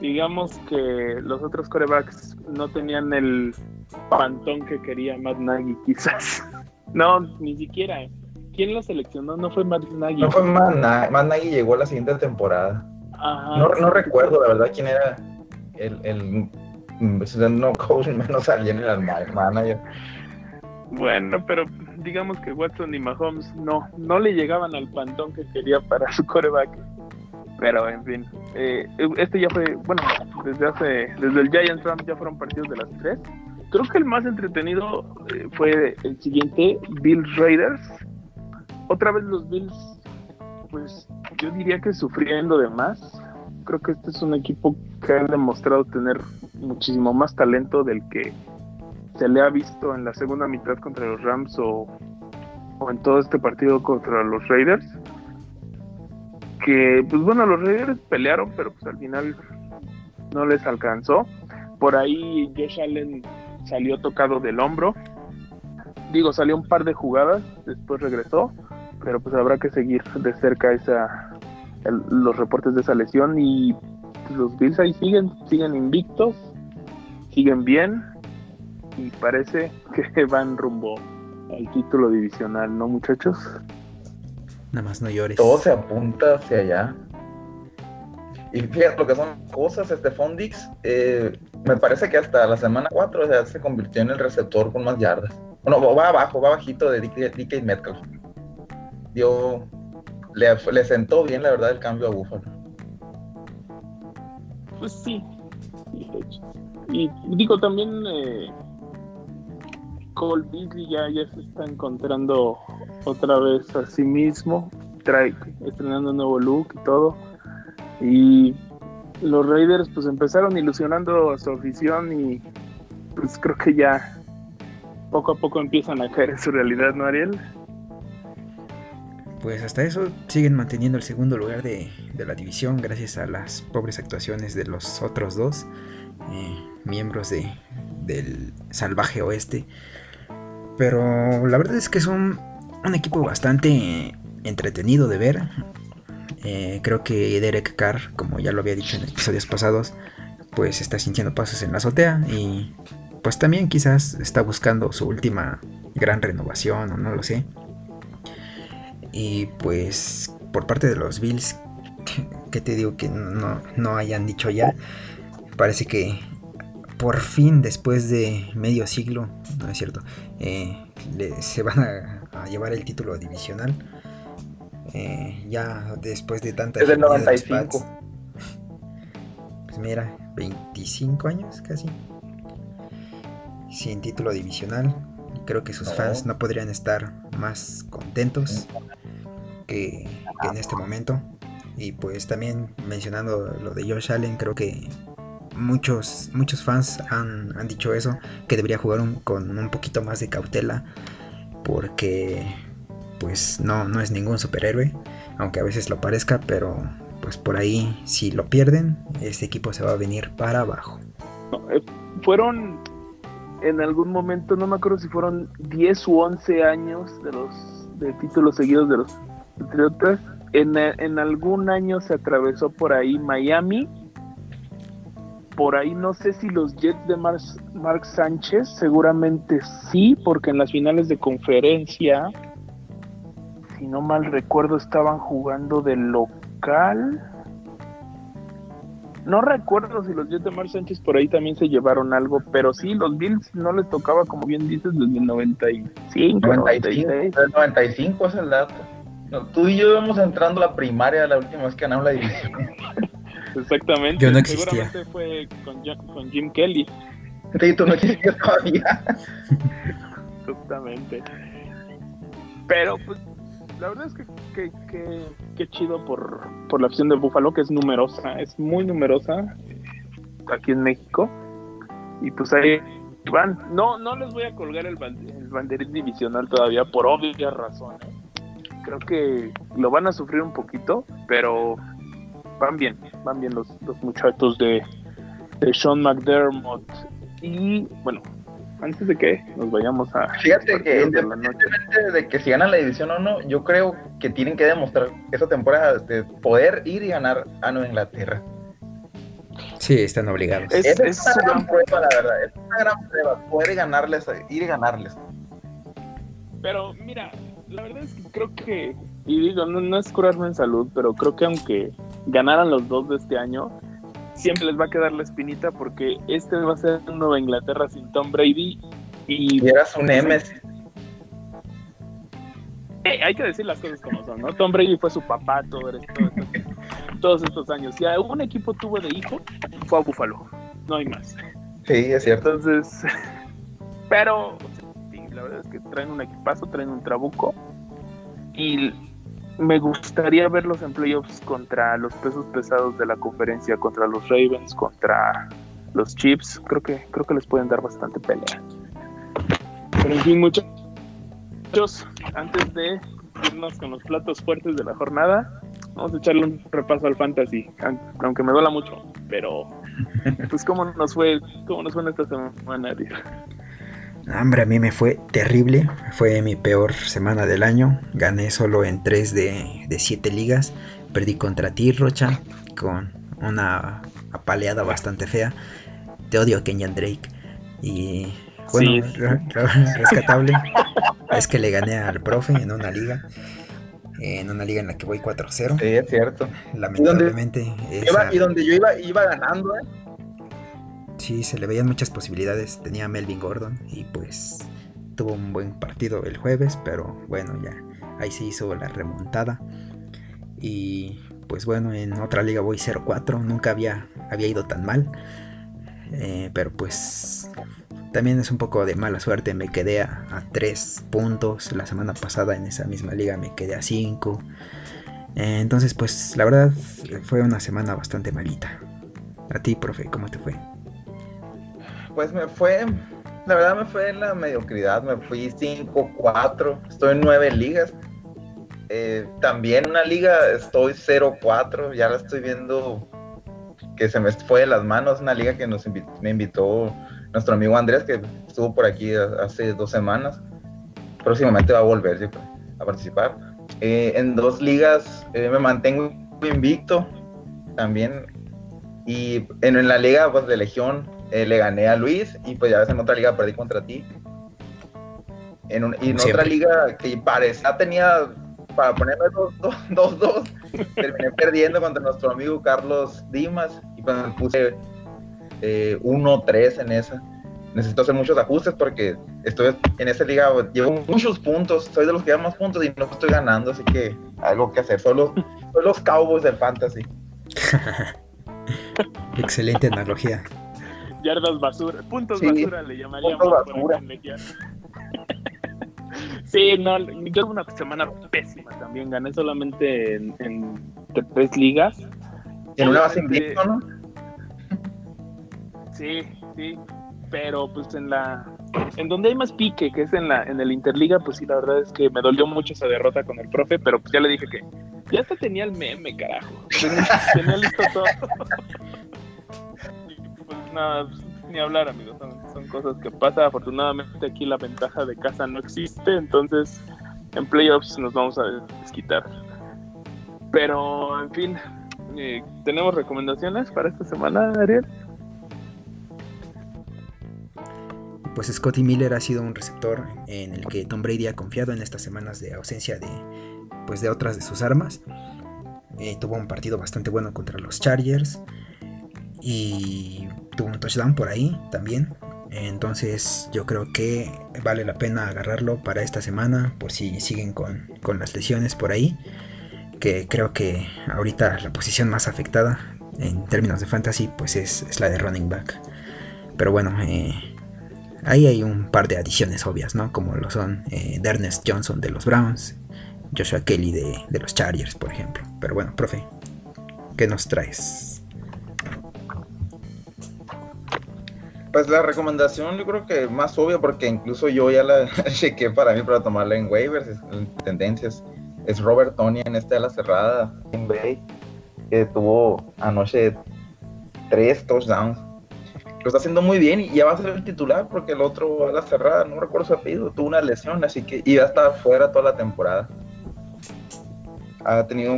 digamos que los otros corebacks no tenían el pantón que quería Matt Nagy, quizás. No, ni siquiera. ¿Quién lo seleccionó? No fue Matt Nagy. No fue Matt Nagy. Matt Nagy llegó a la siguiente temporada. No, no recuerdo, la verdad, quién era el, el no coach menos al general manager. Bueno, pero digamos que Watson y Mahomes no, no le llegaban al pantón que quería para su coreback. Pero en fin, eh, este ya fue, bueno, desde hace, desde el Giants Rams ya fueron partidos de las tres. Creo que el más entretenido eh, fue el siguiente, Bills Raiders. Otra vez los Bills, pues yo diría que sufriendo de más creo que este es un equipo que ha demostrado tener muchísimo más talento del que se le ha visto en la segunda mitad contra los Rams o, en todo este partido contra los Raiders. Que, pues bueno, los Raiders pelearon, pero pues al final no les alcanzó. Por ahí Josh Allen salió tocado del hombro. Digo, salió un par de jugadas, después regresó, pero pues habrá que seguir de cerca esa, los reportes de esa lesión y los Bills ahí siguen, siguen invictos, siguen bien y parece que van rumbo al título divisional, ¿no muchachos? Nada más no llores. Todo se apunta hacia allá. Y fíjate lo que son cosas, este Fondix, eh, me parece que hasta la semana 4 ya se convirtió en el receptor con más yardas. Bueno, va abajo, va bajito de DK Metcalf. Dio le, sentó bien, la verdad, el cambio a Buffalo. Pues sí. Y digo, también eh, Cole Beasley ya, ya se está encontrando otra vez a sí mismo, trae, estrenando un nuevo look y todo. Y los Raiders pues empezaron ilusionando a su afición y pues creo que ya poco a poco empiezan a caer en su realidad, ¿no, Ariel? Pues hasta eso siguen manteniendo el segundo lugar de, de la división gracias a las pobres actuaciones de los otros dos eh, miembros de, del salvaje oeste. Pero la verdad es que son un equipo bastante entretenido de ver. Eh, creo que Derek Carr, como ya lo había dicho en episodios pasados, pues está sintiendo pasos en la azotea y pues también quizás está buscando su última gran renovación o no lo sé. Y pues por parte de los Bills, que te digo que no, no hayan dicho ya, parece que por fin después de medio siglo, no es cierto, eh, se van a llevar el título divisional. Eh, ya después de tanta Es del hegemonía de los 95. Pats. Pues mira, 25 años casi. Sin título divisional. Creo que sus No. fans no podrían estar más contentos que, que en este momento. Y pues también mencionando lo de Josh Allen, creo que muchos, muchos fans han, han dicho eso, que debería jugar un- con un poquito más de cautela, porque pues no, no es ningún superhéroe, aunque a veces lo parezca, pero pues por ahí si lo pierden, este equipo se va a venir para abajo. Eh, fueron en algún momento, no me acuerdo si fueron 10 u 11 años de los de títulos seguidos de los Patriotas. En, en algún año se atravesó por ahí Miami. Por ahí no sé si los Jets de Mar- Mark Sánchez, seguramente sí, porque en las finales de conferencia, si no mal recuerdo, estaban jugando de local. No recuerdo si los Jets de Mar Sánchez por ahí también se llevaron algo, pero sí, los Bills no les tocaba, como bien dices, desde el 95, 95, 96. el 95 es el dato. No, tú y yo íbamos entrando a la primaria la última vez que ganamos la división. Exactamente. Yo no existía. Seguramente fue con, con Jim Kelly, Sí, tú no existías todavía. justamente. Pero, pues, la verdad es que, que, que- chido por, por la afición de Búfalo, que es numerosa, es muy numerosa eh, aquí en México. Y pues ahí van. No, no les voy a colgar el banderín divisional todavía por obvias razones. Creo que lo van a sufrir un poquito, pero van bien, van bien los, los muchachos de, de Sean McDermott. Y bueno, antes de que nos vayamos a Fíjate que de independientemente de que si ganan la división o no, yo creo que tienen que demostrar esa temporada de poder ir y ganar a Nueva Inglaterra. Sí, están obligados. Es- es es, una gran gran- prueba, la verdad. Es una gran prueba. Poder ganarles, ir y ganarles. Pero mira, la verdad es que creo que, y digo, no, no es curarme en salud, pero creo que aunque ganaran los dos de este año, siempre les va a quedar la espinita porque este va a ser un Nueva Inglaterra sin Tom Brady y Y eras un Nemesis. Eh, hay que decir las cosas como son, ¿no? Tom Brady fue su papá todo esto- todo esto- todos estos años. Si algún equipo tuvo de hijo, fue a Buffalo. No hay más. Sí, es cierto. Entonces, pero sí, la verdad es que traen un equipazo, traen un trabuco. Y me gustaría verlos en playoffs contra los pesos pesados de la conferencia, contra los Ravens, contra los Chiefs. Creo que, creo que les pueden dar bastante pelea. Pero en fin, muchachos, antes de irnos con los platos fuertes de la jornada, vamos a echarle un repaso al fantasy, aun- aunque me duela mucho, pero pues cómo nos fue, cómo nos fue en esta semana, tío? Hombre, a mí me fue terrible. Fue mi peor semana del año. Gané solo en 3 de, de 7 ligas. Perdí contra ti, Rocha, con una apaleada bastante fea. Te odio, Kenyan Drake. Y bueno, Sí. re- re- rescatable es que le gané al profe en una liga. En una liga en la que voy 4-0. Sí, es cierto. Lamentablemente, Iba- esa- y donde yo iba, iba ganando, ¿eh? Sí, se le veían muchas posibilidades. Tenía a Melvin Gordon y pues tuvo un buen partido el jueves, pero bueno, ya ahí se hizo la remontada. Y pues bueno, en otra liga voy 0-4. Nunca había, había ido tan mal. Eh, pero pues también es un poco de mala suerte. Me quedé a, 3 puntos. La semana pasada en esa misma liga me quedé a 5. Eh, entonces pues la verdad fue una semana bastante malita. A ti, profe, ¿cómo te fue? Pues me fue, la verdad me fue en la mediocridad. Me fui 5-4. Estoy en 9 ligas. Eh, también una liga estoy 0-4. Ya la estoy viendo que se me fue de las manos, una liga que nos me invitó nuestro amigo Andrés, que estuvo por aquí hace dos semanas. Próximamente va a volver a participar. Eh, en dos ligas eh, me mantengo invicto también. Y en, la liga pues, de Legión eh, le gané a Luis y pues ya ves en otra liga perdí contra ti. En, y en otra liga que parecía tenía para ponerme 2-2, terminé perdiendo contra nuestro amigo Carlos Dimas y me puse 1-3 eh, en esa. Necesito hacer muchos ajustes porque estoy en esa liga, llevo muchos puntos, soy de los que llevan más puntos y no estoy ganando, así que algo que hacer. Son los, los Cowboys del Fantasy. Excelente analogía. Yardas basura, puntos basura le llamaríamos. Basura. Sí, no, yo tuve una semana pésima también. Gané solamente en, tres ligas. En una base invicto, ¿no? Sí, sí. Pero pues en la. En donde hay más pique, que es en la en el Interliga, pues sí, la verdad es que me dolió mucho esa derrota con el profe, pero pues ya le dije que ya hasta tenía el meme, carajo. Tenía, listo todo. pues nada, pues, ni hablar, amigos. Son, cosas que pasan. Afortunadamente aquí la ventaja de casa no existe, entonces en playoffs nos vamos a desquitar. Pero, en fin, eh, ¿tenemos recomendaciones para esta semana, Ariel? Pues Scotty Miller ha sido un receptor en el que Tom Brady ha confiado en estas semanas de ausencia de, pues de otras de sus armas. Eh, tuvo un partido bastante bueno contra los Chargers y tuvo un touchdown por ahí también. Entonces yo creo que vale la pena agarrarlo para esta semana por si siguen con, las lesiones por ahí. Que creo que ahorita la posición más afectada en términos de fantasy pues es, la de running back. Pero bueno, eh, ahí hay un par de adiciones obvias, ¿no? Como lo son eh, Ernest Johnson de los Browns, Joshua Kelly de, de los Chargers, por ejemplo. Pero bueno, profe, ¿qué nos traes? Pues la recomendación yo creo que más obvia, porque incluso yo ya la chequé para mí para tomarla en waivers, en tendencias, es Robert Tony en esta de la cerrada, en Bay, que tuvo anoche tres touchdowns. Lo está haciendo muy bien y ya va a ser el titular porque el otro a la cerrada, no recuerdo su apellido, tuvo una lesión, así que iba a estar fuera toda la temporada. Ha tenido,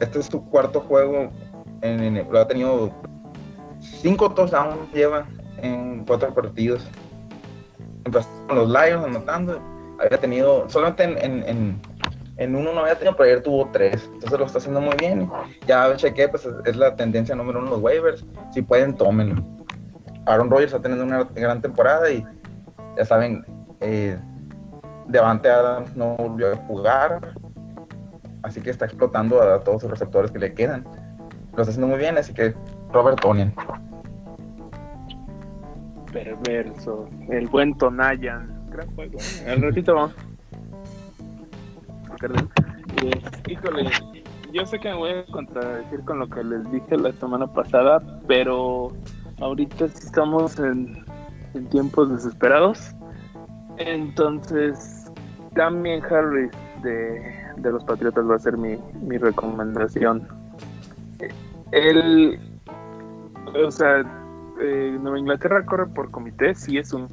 este es su cuarto juego, en, lo ha tenido cinco touchdowns lleva en cuatro partidos. Empezó con los Lions anotando. Había tenido, solamente en, en, uno no había tenido, pero ayer tuvo tres. Entonces lo está haciendo muy bien. Ya chequé, pues es, la tendencia número uno los waivers. Si pueden, tómenlo. Aaron Rodgers está teniendo una gran temporada y ya saben, eh, Devante Adams no volvió a jugar. Así que está explotando a todos los receptores que le quedan. Lo está haciendo muy bien, así que Robert Tonian perverso. El buen Tonayan. Gran juego. Al ratito vamos. híjole, yo sé que me voy a contradecir con lo que les dije la semana pasada, pero ahorita sí estamos en, tiempos desesperados. Entonces, también Harris de, los Patriotas va a ser mi, mi recomendación. Él, o sea, eh, Nueva Inglaterra corre por comité, sí es un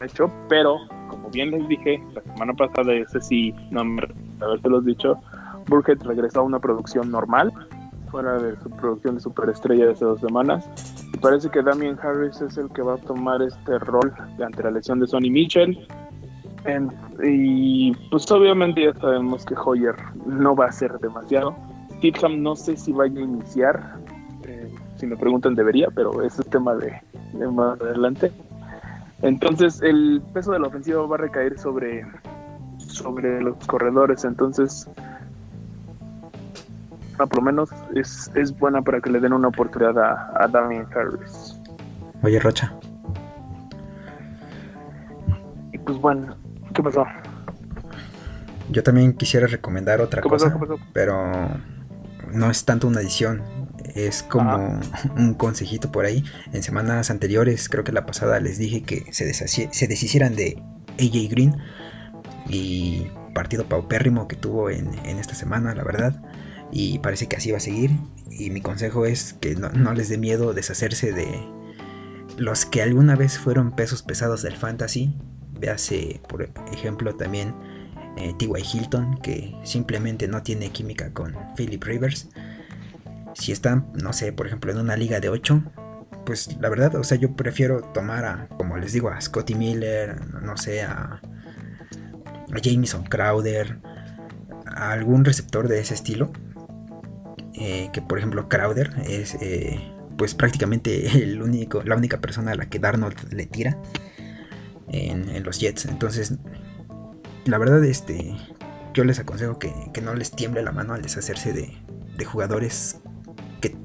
hecho, pero como bien les dije la semana pasada, ese sí, no me los dicho, Burkhead regresó a una producción normal, fuera de su producción de superestrella de hace dos semanas. Y parece que Damien Harris es el que va a tomar este rol ante la lesión de Sonny Mitchell. y pues obviamente ya sabemos que Hoyer no va a ser demasiado. Titham no sé si vaya a iniciar, si me preguntan debería, pero ese es tema de, más adelante. Entonces el peso de la ofensiva va a recaer sobre, sobre los corredores. Entonces por lo menos es, es buena para que le den una oportunidad a, a Damien Harris. Oye, Rocha. Y pues bueno, ¿qué pasó? Yo también quisiera recomendar otra ¿Qué pasó? cosa, ¿Qué pasó? pero no es tanto una edición, es como un consejito por ahí. En semanas anteriores, creo que la pasada les dije que se, deshicieran de AJ Green y partido paupérrimo que tuvo en, en esta semana, la verdad. Y parece que así va a seguir. Y mi consejo es que no, no les dé miedo deshacerse de los que alguna vez fueron pesos pesados del fantasy. Véase, por ejemplo, también eh, T.Y. Hilton, que simplemente no tiene química con Philip Rivers. Si están, no sé, por ejemplo, en una liga de 8, pues la verdad, o sea, yo prefiero tomar a, como les digo, a Scotty Miller, no sé, a, Jameson Crowder, a algún receptor de ese estilo. eh, que por ejemplo Crowder es eh, pues prácticamente el único, la única persona a la que Darnold le tira en, en los Jets. Entonces, la verdad, este, yo les aconsejo que, que no les tiemble la mano al deshacerse de, de jugadores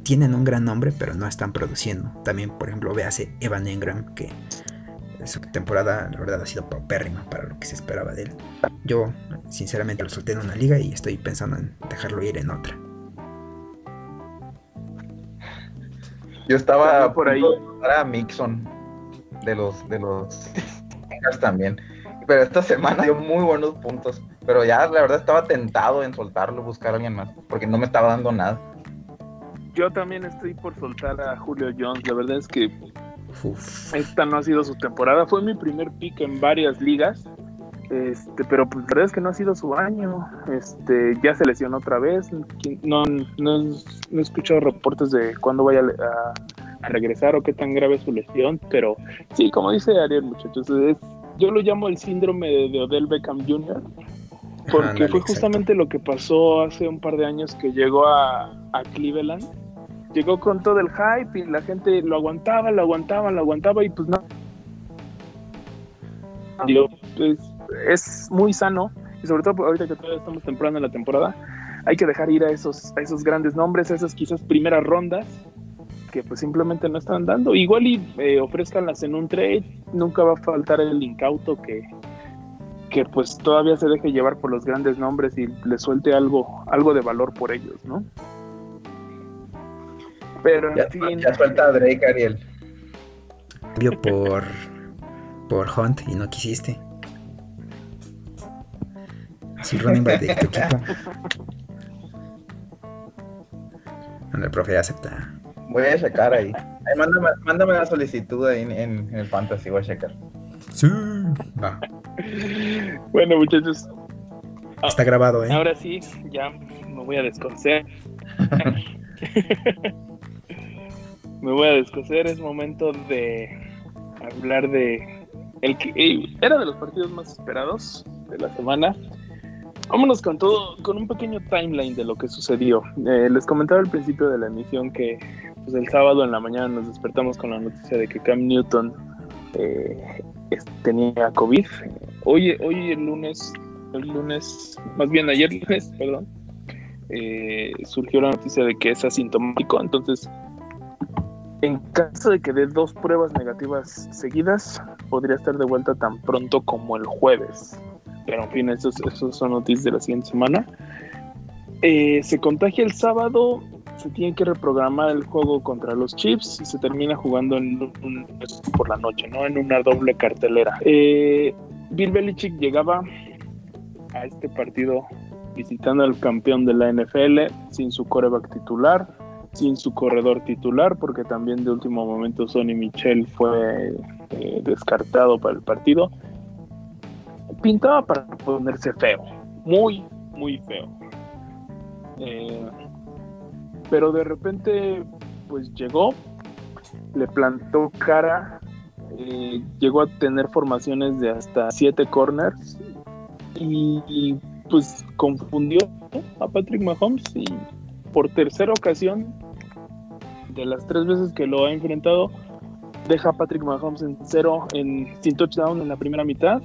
tienen un gran nombre pero no están produciendo. También, por ejemplo, véase Evan Engram, que su temporada, la verdad, ha sido paupérrima para lo que se esperaba de él. Yo, sinceramente, lo solté en una liga y estoy pensando en dejarlo ir en otra. Yo estaba por ahí. para Mixon de los de los también. Pero esta semana dio muy buenos puntos. Pero ya la verdad estaba tentado en soltarlo, buscar a alguien más, porque no me estaba dando nada. Yo también estoy por soltar a Julio Jones. La verdad es que Uf. esta no ha sido su temporada. Fue mi primer pick en varias ligas. Este, pero pues la verdad es que no ha sido su año. Este, ya se lesionó otra vez. No, no, no he escuchado reportes de cuándo vaya a, a regresar o qué tan grave es su lesión. Pero sí, como dice Ariel, muchachos, es- yo lo llamo el síndrome de, de Odell Beckham Jr. Porque fue exacto. justamente lo que pasó hace un par de años que llegó a, a Cleveland. Llegó con todo el hype y la gente lo aguantaba, lo aguantaba, lo aguantaba y pues no. Digo, pues, es muy sano y sobre todo ahorita que todavía estamos temprano en la temporada, hay que dejar ir a esos, a esos grandes nombres, a esas quizás primeras rondas que pues simplemente no están dando. Igual y eh, ofrezcanlas en un trade, nunca va a faltar el incauto que, que pues todavía se deje llevar por los grandes nombres y le suelte algo, algo de valor por ellos, ¿no? Pero en Ya, fin, ya suelta a Drake, Ariel. Cambio por, por Hunt y no quisiste. Así running back de tu equipo. Anda, el profe acepta. Voy a checar ahí. Ahí, mándame, mándame la solicitud ahí en, en- en el fantasy, voy a checar. Sí. Va. bueno muchachos, Está grabado, ¿eh? ahora sí, ya me voy a descoser. me voy a descoser, es momento de hablar de el que eh, era de los partidos más esperados de la semana. Vámonos con todo, con un pequeño timeline de lo que sucedió. Eh, les comentaba al principio de la emisión que pues, el sábado en la mañana nos despertamos con la noticia de que Cam Newton eh, tenía COVID. Hoy, hoy el lunes, el lunes, más bien ayer lunes, perdón, eh, surgió la noticia de que es asintomático. Entonces, en caso de que dé dos pruebas negativas seguidas, podría estar de vuelta tan pronto como el jueves. Pero en fin, esos, esos son noticias de la siguiente semana. Eh, se contagia el sábado, se tiene que reprogramar el juego contra los Chiefs y se termina jugando en un- por la noche, ¿no? En una doble cartelera. Eh, Bill Belichick llegaba a este partido visitando al campeón de la NFL sin su coreback titular, sin su corredor titular, porque también de último momento Sonny Michel fue eh, descartado para el partido. Pintaba para ponerse feo, muy, muy feo. Eh, pero de repente, pues llegó, le plantó cara, eh, llegó a tener formaciones de hasta siete corners y, y, pues confundió a Patrick Mahomes y por tercera ocasión de las tres veces que lo ha enfrentado deja a Patrick Mahomes en cero en sin touchdown en la primera mitad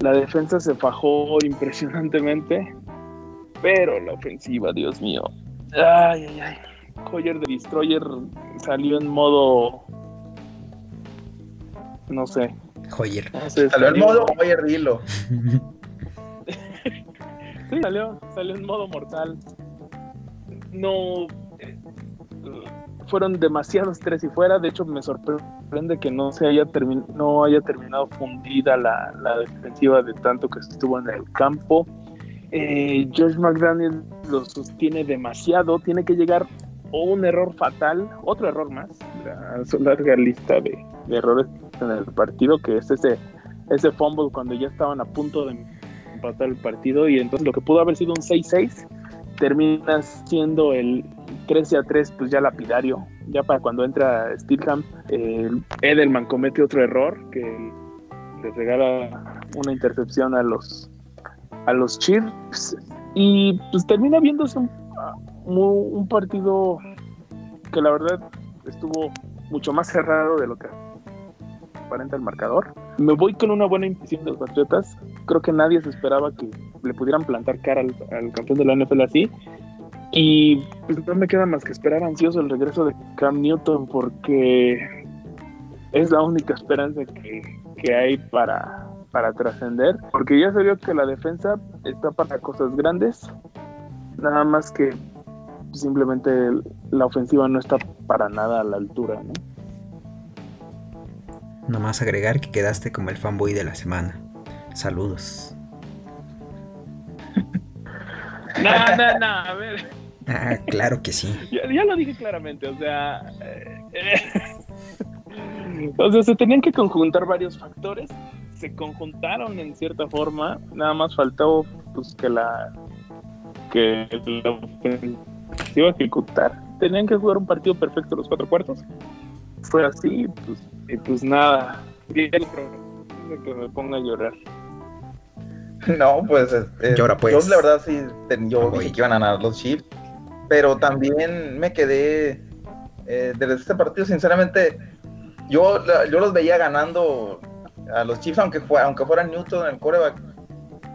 la defensa se fajó impresionantemente pero la ofensiva Dios mío Ay, ay, ay. Hoyer de Destroyer salió en modo. No sé. Hoyer. no sé, Salió en modo Oyer Dilo. Sí, salió, salió en modo mortal. No. eh, Fueron demasiados tres y fuera. De hecho, me sorprende que no se haya no haya terminado fundida la, defensiva de tanto que estuvo en el campo. Eh, George McDaniel lo sostiene demasiado. Tiene que llegar o un error fatal, otro error más, la su larga lista de, de errores en el partido, que es ese, ese fumble cuando ya estaban a punto de empatar el partido y entonces lo que pudo haber sido un 6-6 termina siendo el 13 a 3 pues ya lapidario ya para cuando entra Steelham Edelman comete otro error que le regala una intercepción a los a los Chiefs y pues termina viéndose un, un partido que la verdad estuvo mucho más cerrado de lo que aparenta el marcador. Me voy con una buena impresión de los Patriotas. Creo que nadie se esperaba que le pudieran plantar cara al, al campeón de la NFL así. Y pues, no me queda más que esperar ansioso el regreso de Cam Newton porque es la única esperanza que, que hay para, para trascender. Porque ya se vio que la defensa está para cosas grandes. Nada más que simplemente la ofensiva no está para nada a la altura. ¿no? Nomás agregar que quedaste como el fanboy de la semana. Saludos. No, no, no, a ver. Ah, claro que sí. Ya, ya lo dije claramente, o sea. eh, eh, o sea, se tenían que conjuntar varios factores. Se conjuntaron en cierta forma. Nada más faltó pues que la que la ofensiva ejecutar. Tenían que jugar un partido perfecto los cuatro cuartos. Fue así, pues, y pues nada. Que me ponga a llorar. No, pues. es- es- Llora, pues. Yo, la verdad, sí. yo dije que iban a ganar los Chiefs. Pero también me quedé. Eh, desde este partido, sinceramente. Yo, yo los veía ganando a los Chiefs, aunque, fue, aunque fuera Newton en el coreback.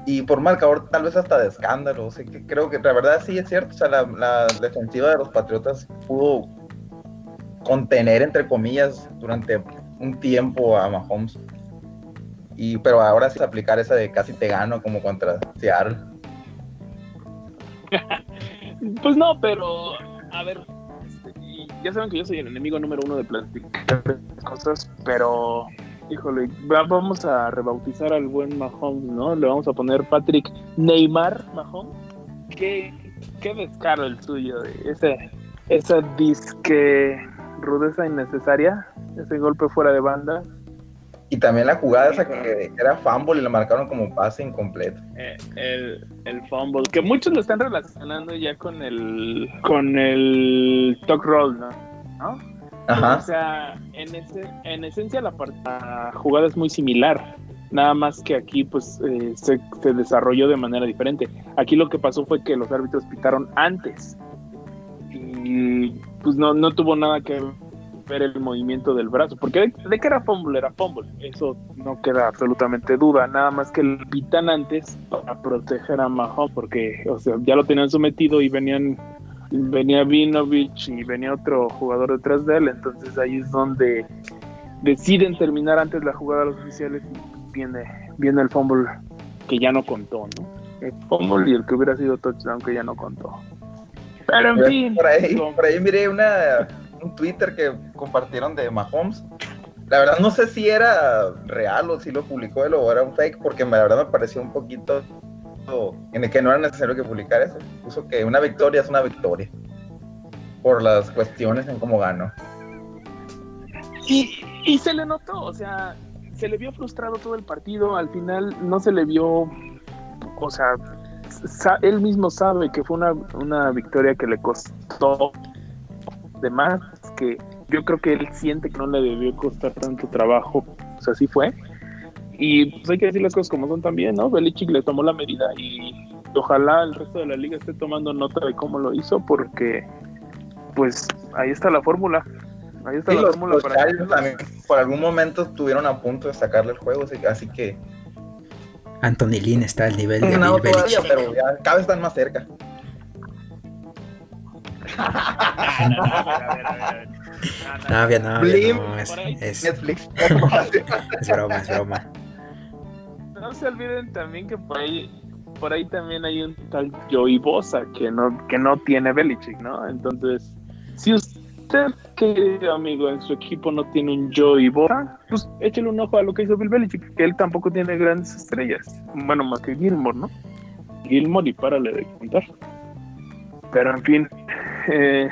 Y por marcador, tal vez hasta de escándalo. O sea, que creo que la verdad sí es cierto. O sea, la, la defensiva de los Patriotas pudo contener, entre comillas, durante un tiempo a Mahomes. Y, pero ahora sí aplicar esa de casi te gano como contra Seattle. Pues no, pero a ver, este, ya saben que yo soy el enemigo número uno de planificar cosas, pero híjole, va- vamos a rebautizar al buen Mahomes, ¿no? Le vamos a poner Patrick Neymar Mahomes. Qué, qué descaro el suyo, de ese, esa disque rudeza innecesaria, ese golpe fuera de banda. Y también la jugada esa que era fumble y la marcaron como pase incompleto. Eh, el, el fumble, que muchos lo están relacionando ya con el con el talk roll, ¿no? ¿No? O Ajá. sea, en, ese, en esencia la, part- la jugada es muy similar, nada más que aquí pues eh, se, se desarrolló de manera diferente. Aquí lo que pasó fue que los árbitros pitaron antes y pues no, no tuvo nada que ver el movimiento del brazo, porque de, de que era fumble, era fumble, eso no queda absolutamente duda, nada más que el pitan antes para proteger a Mahomes, porque o sea, ya lo tenían sometido y venían venía Vinovich y venía otro jugador detrás de él, entonces ahí es donde deciden terminar antes la jugada de los oficiales y viene, viene el fumble que ya no contó, ¿no? El fumble y el que hubiera sido touchdown que ya no contó. Pero en fin, Por ahí, por ahí miré una, un Twitter que compartieron de Mahomes. La verdad no sé si era real o si lo publicó él o era un fake, porque la verdad me pareció un poquito en el que no era necesario que publicar eso. Puso que una victoria es una victoria. Por las cuestiones en cómo ganó. Y, y se le notó, o sea, se le vio frustrado todo el partido, al final no se le vio, o sea, él mismo sabe que fue una, una victoria que le costó de más, que yo creo que él siente que no le debió costar tanto trabajo, pues así fue. Y pues hay que decir las cosas como son también, ¿no? Belichick le tomó la medida y ojalá el resto de la liga esté tomando nota de cómo lo hizo, porque pues ahí está la fórmula. Ahí está Sí, la los, fórmula los para también por algún momento estuvieron a punto de sacarle el juego, así, así que Anthony Lynn está al nivel no de ganado Bill todavía, Belichick. pero ya cada vez están más cerca. no, no, a ver, a ver, a ver. No, es, es, Netflix. es broma, es broma. No se olviden también que por ahí, por ahí también hay un tal Joey Bosa que no, que no tiene Belichick, ¿no? Entonces, si usted, querido amigo, en su equipo no tiene un Joey Bosa, pues échale un ojo a lo que hizo Bill Belichick, que él tampoco tiene grandes estrellas. Bueno, más que Gilmore, ¿no? Gilmore y párale de contar. Pero en fin, eh,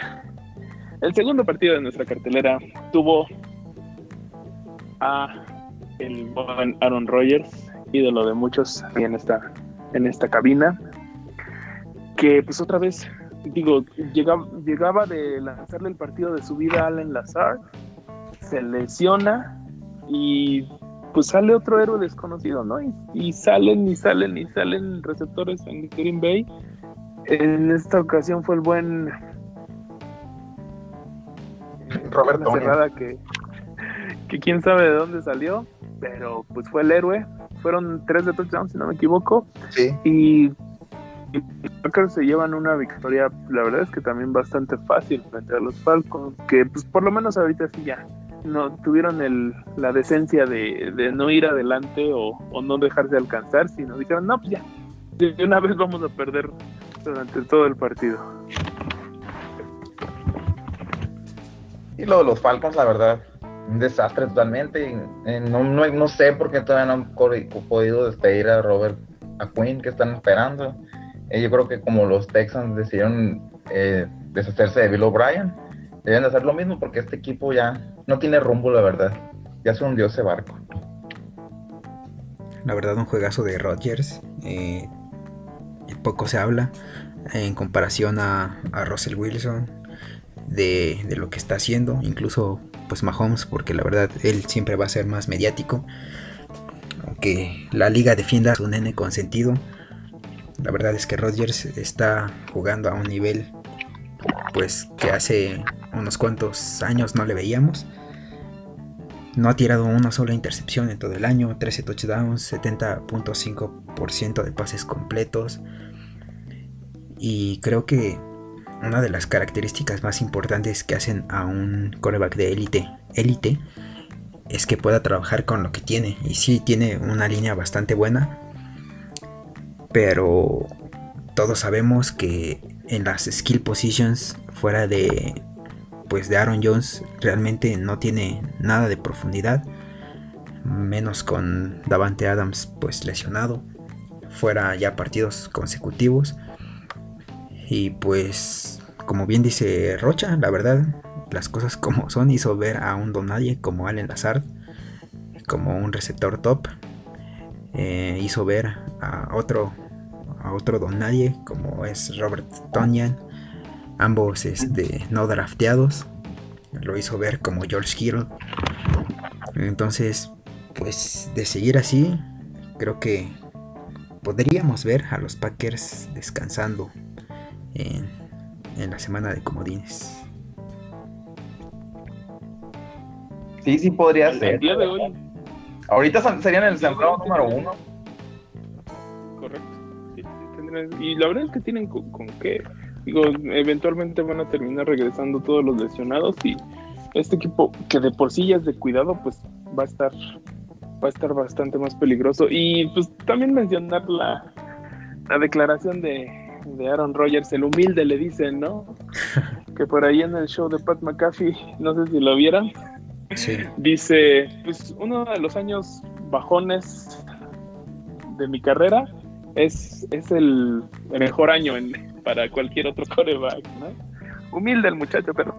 el segundo partido de nuestra cartelera tuvo a el buen Aaron Rodgers, ídolo de muchos en esta, en esta cabina, que pues otra vez, digo, llegaba, llegaba de lanzarle el partido de su vida a Allen Lazard, se lesiona y pues sale otro héroe desconocido, ¿no? Y, y salen y salen y salen receptores en Green Bay. En esta ocasión fue el buen Robert una cerrada que, que quién sabe de dónde salió, pero pues fue el héroe. Fueron tres de touchdown, si no me equivoco, Sí. y los Packers se llevan una victoria, la verdad es que también bastante fácil frente a los Falcons, que pues por lo menos ahorita sí ya no tuvieron el, la decencia de, de no ir adelante o, o no dejarse alcanzar, sino dijeron, no, pues ya, de una vez vamos a perder durante todo el partido. Y lo de los Falcons, la verdad, un desastre totalmente. eh, no, no, no sé por qué todavía no han podido despedir a Robert a Quinn que están esperando. Eh, yo creo que como los Texans decidieron eh, deshacerse de Bill O'Brien, deben de hacer lo mismo porque este equipo ya no tiene rumbo, la verdad. Ya se hundió ese barco. La verdad, un juegazo de Rodgers. eh, poco se habla en comparación a, a Russell Wilson de, lo que está haciendo. Incluso, pues Mahomes, porque la verdad él siempre va a ser más mediático. Aunque la liga defienda su nene consentido. La verdad es que Rodgers está jugando a un nivel pues que hace unos cuantos años no le veíamos. No ha tirado una sola intercepción en todo el año, 13 touchdowns, 70.5% de pases completos. Y creo que una de las características más importantes que hacen a un coreback de élite, élite, es que pueda trabajar con lo que tiene. Y sí, tiene una línea bastante buena. Pero todos sabemos que en las skill positions, fuera de pues de Aaron Jones, realmente no tiene nada de profundidad. Menos con Davante Adams pues lesionado. Fuera ya partidos consecutivos. Y pues, como bien dice Rocha, la verdad, las cosas como son, hizo ver a un don nadie como Allen Lazard, como un receptor top. Eh, hizo ver a otro, a otro don nadie como es Robert Tonyan, ambos este, no drafteados. Lo hizo ver como George Kittle. Entonces, pues de seguir así, creo que podríamos ver a los Packers descansando en, en la semana de comodines. Sí, sí podría El ser. día de hoy, Ahorita serían el sembrado número uno. correcto. Sí, sí, tendrán- y la verdad es que tienen con, con qué. Digo, eventualmente van a terminar regresando todos los lesionados y este equipo que de por sí ya es de cuidado, pues va a estar va a estar bastante más peligroso. Y pues también mencionar la, la declaración de, de Aaron Rodgers, el humilde le dicen, ¿no? que por ahí en el show de Pat McAfee, no sé si lo vieran, Sí, Dice, pues uno de los años bajones de mi carrera es, es el, mejor año en- para cualquier otro coreback, ¿no? Humilde el muchacho, pero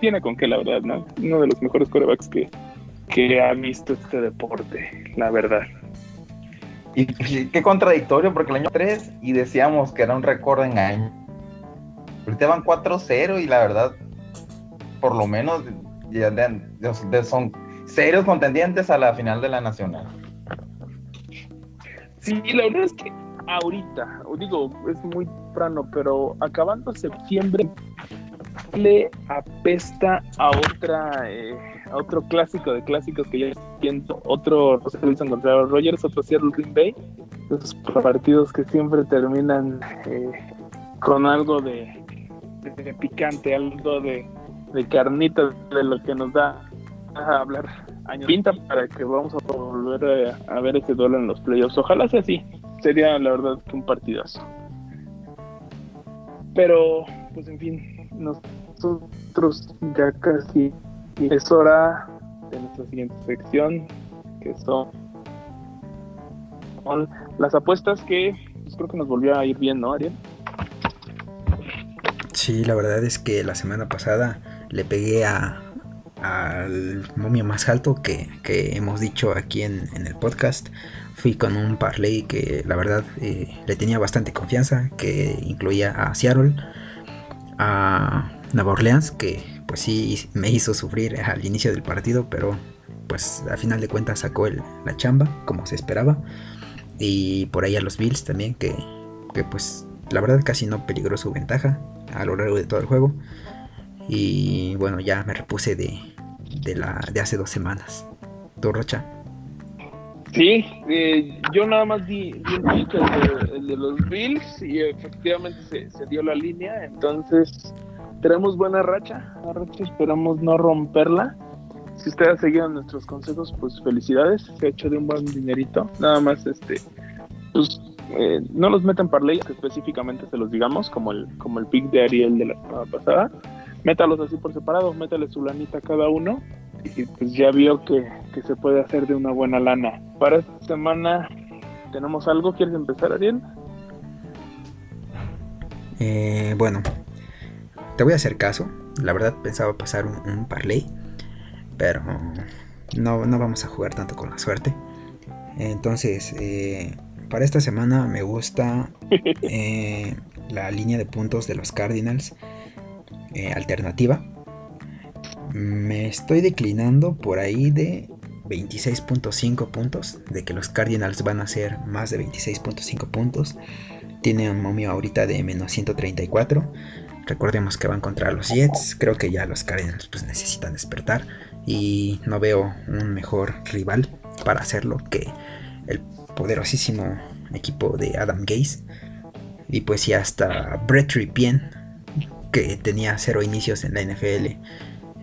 tiene con qué, la verdad, ¿no? Uno de los mejores corebacks que, que ha visto este deporte, la verdad. Y qué contradictorio, porque el año 3 y decíamos que era un récord en año. Ahorita van 4-0 y la verdad, por lo menos ya son serios contendientes a la final de la Nacional. Sí, la verdad es que ahorita, digo, es muy temprano, pero acabando septiembre le apesta a otra eh, a otro clásico de clásicos que ya siento, otro Russell Wilson contra Rogers, otro Seattle Green Bay, esos partidos que siempre terminan eh, con algo de, de picante, algo de, de carnita de lo que nos da a hablar años pinta para que vamos a volver a, ver este duelo en los playoffs. Ojalá sea así. Sería la verdad que un partidazo. Pero, pues en fin, nosotros ya casi es hora de nuestra siguiente sección, que son las apuestas que pues, creo que nos volvió a ir bien, ¿no, Ariel? Sí, la verdad es que la semana pasada le pegué a, al momio más alto que, hemos dicho aquí en, el podcast. Fui con un parlay que la verdad eh, le tenía bastante confianza, que incluía a Seattle, a Nueva Orleans, que pues sí me hizo sufrir al inicio del partido, pero pues a final de cuentas sacó el, la chamba, como se esperaba. Y por ahí a los Bills también, que, que pues la verdad casi no peligró su ventaja a lo largo de todo el juego. Y bueno, ya me repuse de, de, la, de hace dos semanas. ¿Tu Rocha? Sí, eh, yo nada más di, el, de, el, de, los Bills y efectivamente se, dio la línea. Entonces, tenemos buena racha. racha, esperamos no romperla. Si usted ha seguido nuestros consejos, pues felicidades. Se ha hecho de un buen dinerito. Nada más, este, pues eh, no los meten parlay, que específicamente se los digamos, como el, como el pick de Ariel de la semana pasada. Métalos así por separado, métale su lanita cada uno y pues ya vio que, se puede hacer de una buena lana. Para esta semana tenemos algo, ¿quieres empezar Ariel? Eh, bueno, te voy a hacer caso. La verdad pensaba pasar un, un parlay, pero no, no, vamos a jugar tanto con la suerte. Entonces, eh, para esta semana me gusta eh, la línea de puntos de los Cardinals eh, alternativa. Me estoy declinando por ahí de 26.5 puntos, de que los Cardinals van a ser más de 26.5 puntos. Tiene un momio ahorita de menos 134. Recordemos que van contra los Jets. Creo que ya los Cardinals pues, necesitan despertar. Y no veo un mejor rival para hacerlo que el poderosísimo equipo de Adam Gaze. Y pues si hasta Brett Ripien, que tenía cero inicios en la NFL,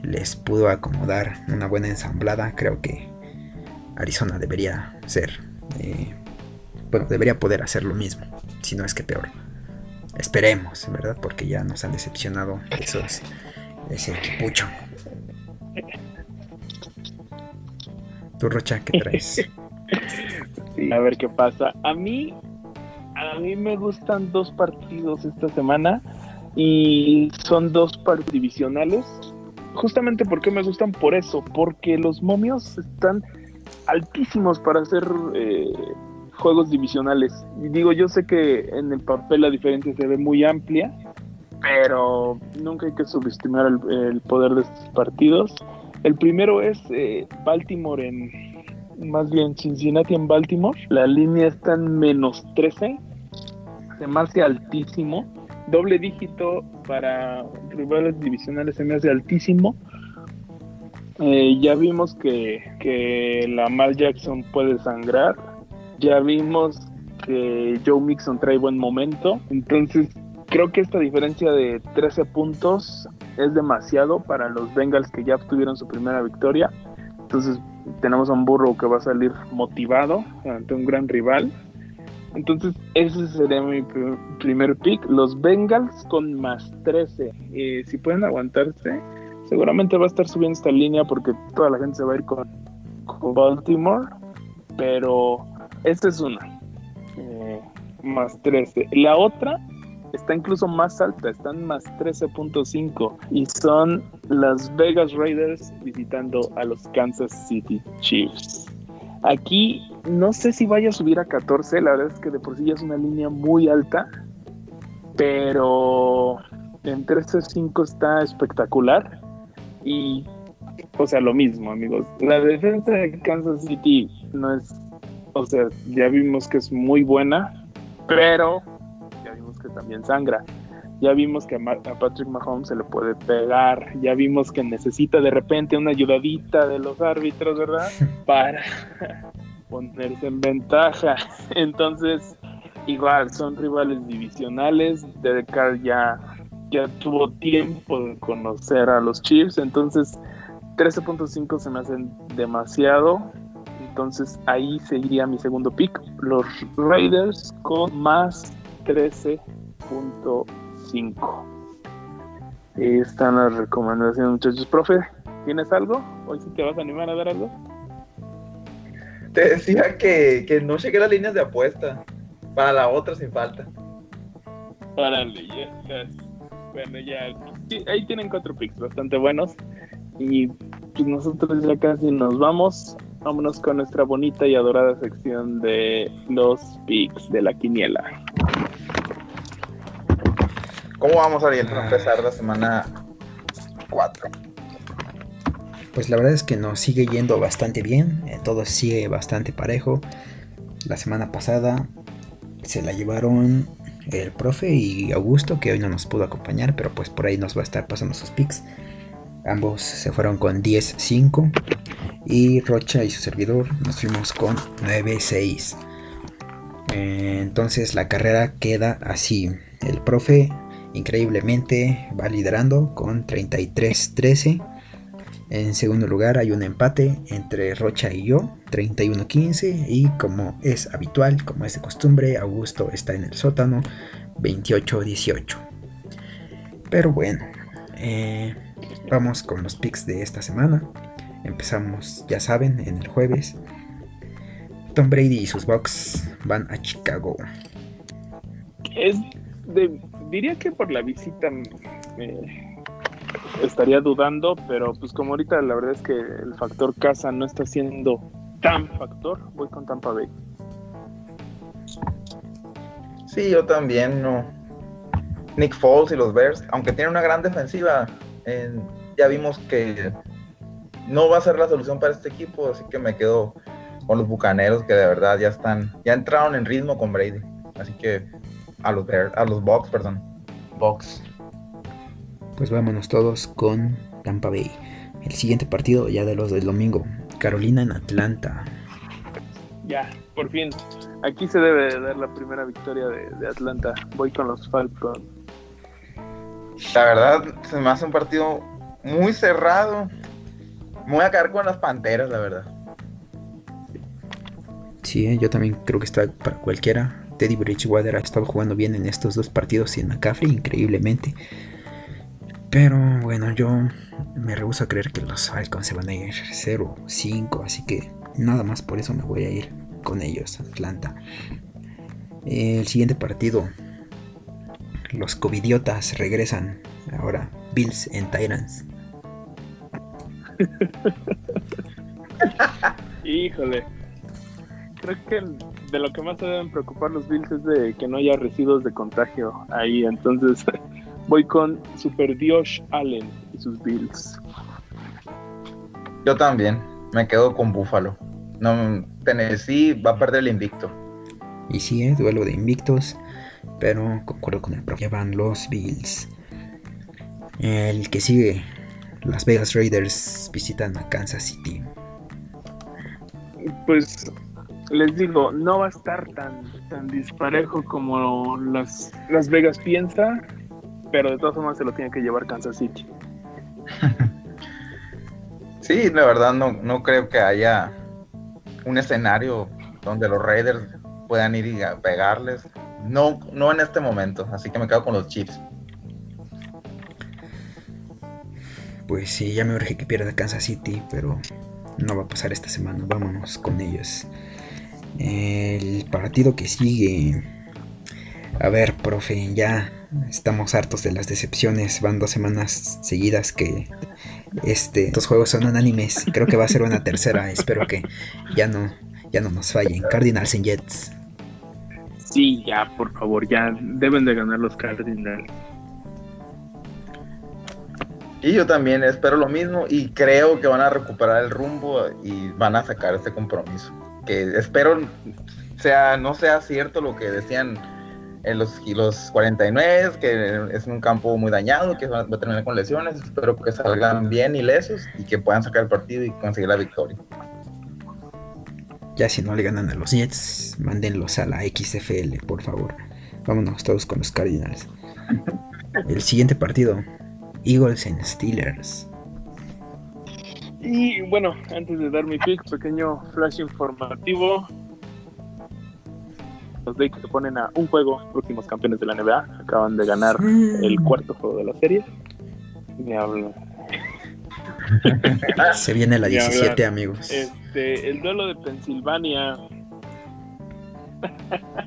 les pudo acomodar una buena ensamblada. Creo que Arizona debería ser, eh, bueno, debería poder hacer lo mismo, si no es que peor. Esperemos, ¿verdad? Porque ya nos han decepcionado esos, ese equipucho. Tu Rocha, ¿qué traes? A ver qué pasa. A mí, a mí me gustan dos partidos esta semana y son dos partidos divisionales. Justamente porque me gustan por eso, porque los momios están altísimos para hacer eh, juegos divisionales. Y digo, yo sé que en el papel la diferencia se ve muy amplia, pero nunca hay que subestimar el, poder de estos partidos. El primero es eh, Baltimore en, más bien Cincinnati en Baltimore. La línea está en menos 13. Se me hace altísimo. Doble dígito para rivales divisionales se me hace altísimo. Eh, ya vimos que, que la Mal Jackson puede sangrar. Ya vimos que Joe Mixon trae buen momento. Entonces, creo que esta diferencia de 13 puntos es demasiado para los Bengals que ya obtuvieron su primera victoria. Entonces, tenemos a un burro que va a salir motivado ante un gran rival. Entonces, ese sería mi primer pick. Los Bengals con más 13. Eh, si pueden aguantarse, seguramente va a estar subiendo esta línea porque toda la gente se va a ir con, Baltimore. Pero esta es una. Eh, más 13. La otra está incluso más alta, están más 13.5 y son las Vegas Raiders visitando a los Kansas City Chiefs. Aquí no sé si vaya a subir a 14, la verdad es que de por sí ya es una línea muy alta, pero en 13.5 está espectacular y o sea, lo mismo, amigos. La defensa de Kansas City no es, o sea, ya vimos que es muy buena, pero que también sangra. Ya vimos que a, Patrick Mahomes se le puede pegar. Ya vimos que necesita de repente una ayudadita de los árbitros, ¿verdad? Para ponerse en ventaja. Entonces, igual, son rivales divisionales. Derek Carr ya, ya tuvo tiempo de conocer a los Chiefs, entonces 13.5 se me hacen demasiado. Entonces ahí seguiría mi segundo pick. Los Raiders con más 13.5. Están las recomendaciones, muchachos. Profe, ¿tienes algo? ¿Hoy sí te vas a animar a dar algo? Te decía que, que no llegué a las líneas de apuesta. Para la otra sin falta. Órale, ya estás. Bueno, ya. sí, ahí tienen cuatro picks bastante buenos. Y pues nosotros ya casi nos vamos. Vámonos con nuestra bonita y adorada sección de los picks de la quiniela. ¿Cómo vamos, Ariel, para empezar la semana 4? Pues la verdad es que nos sigue yendo bastante bien, eh, todo sigue bastante parejo. La semana pasada se la llevaron el profe y Augusto, que hoy no nos pudo acompañar, pero pues por ahí nos va a estar pasando sus picks. Ambos se fueron con 10-5 y Rocha y su servidor nos fuimos con 9-6. Eh, Entonces la carrera queda así. El profe increíblemente va liderando con 33-13. En segundo lugar hay un empate entre Rocha y yo, 31-15. Y como es habitual, como es de costumbre, Augusto está en el sótano, 28-18. Pero bueno, eh, vamos con los picks de esta semana. Empezamos, ya saben, en el jueves. Tom Brady y sus Bucks van a Chicago. Es de- diría que por la visita eh, estaría dudando, pero pues como ahorita la verdad es que el factor casa no está siendo tan factor, voy con Tampa Bay. Sí, yo también, no. Nick Foles y los Bears, aunque tienen una gran defensiva, eh, ya vimos que no va a ser la solución para este equipo, así que me quedo con los Bucaneros que de verdad ya están, ya entraron en ritmo con Brady. Así que a los Bears, a los Bucks, perdón. Bucks. Pues vámonos todos con Tampa Bay. El siguiente partido ya de los del domingo. Carolina en Atlanta. Ya, por fin. Aquí se debe de dar la primera victoria de, de Atlanta. Voy con los Falcons. La verdad, se me hace un partido muy cerrado. Me voy a quedar con las Panteras, la verdad. Sí, eh, yo también creo que está para cualquiera. Teddy Bridgewater ha estado jugando bien en estos dos partidos y en McCaffrey, increíblemente. Pero bueno, yo me rehúso a creer que los Falcons se van a ir 0-5, así que nada más por eso me voy a ir con ellos, Atlanta. El siguiente partido, los covidiotas regresan. Ahora, Bills en Tyrants. Híjole. Creo que de lo que más se deben preocupar los Bills es de que no haya residuos de contagio ahí. Entonces voy con Super Dios Allen y sus Bills. Yo también. Me quedo con Buffalo. No, Tennessee va a perder el invicto. Y sí, eh, duelo de invictos. Pero concuerdo con el profe. Van los Bills. El que sigue. Las Vegas Raiders visitan a Kansas City. Pues les digo, no va a estar tan, tan disparejo como las, las Vegas piensa, pero de todas formas se lo tiene que llevar Kansas City. Sí, la verdad no, no creo que haya un escenario donde los Raiders puedan ir y a pegarles. No, no en este momento, así que me quedo con los Chiefs. Pues sí, ya me urge que pierda Kansas City, pero no va a pasar esta semana. Vámonos con ellos. El partido que sigue. A ver, profe, ya estamos hartos de las decepciones. Van dos semanas seguidas que este, estos juegos son unánimes. Creo que va a ser una tercera. Espero que ya no, ya no nos fallen. Cardinals en Jets. Sí, ya, por favor, ya deben de ganar los Cardinals. Y yo también espero lo mismo y creo que van a recuperar el rumbo y van a sacar este compromiso. Que espero sea no sea cierto lo que decían en los, y los 49, que es un campo muy dañado, que va a terminar con lesiones. Espero que salgan bien ilesos y que puedan sacar el partido y conseguir la victoria. Ya si no le ganan a los Jets, mándenlos a la XFL, por favor. Vámonos todos con los Cardinals. El siguiente partido, Eagles en Steelers. Y bueno, antes de dar mi pick, pequeño flash informativo. Los Lakers se ponen a un juego, próximos campeones de la NBA. Acaban de ganar el cuarto juego de la serie. Me hablo. Se viene la Ni hablar. 17, amigos. Este, el duelo de Pensilvania.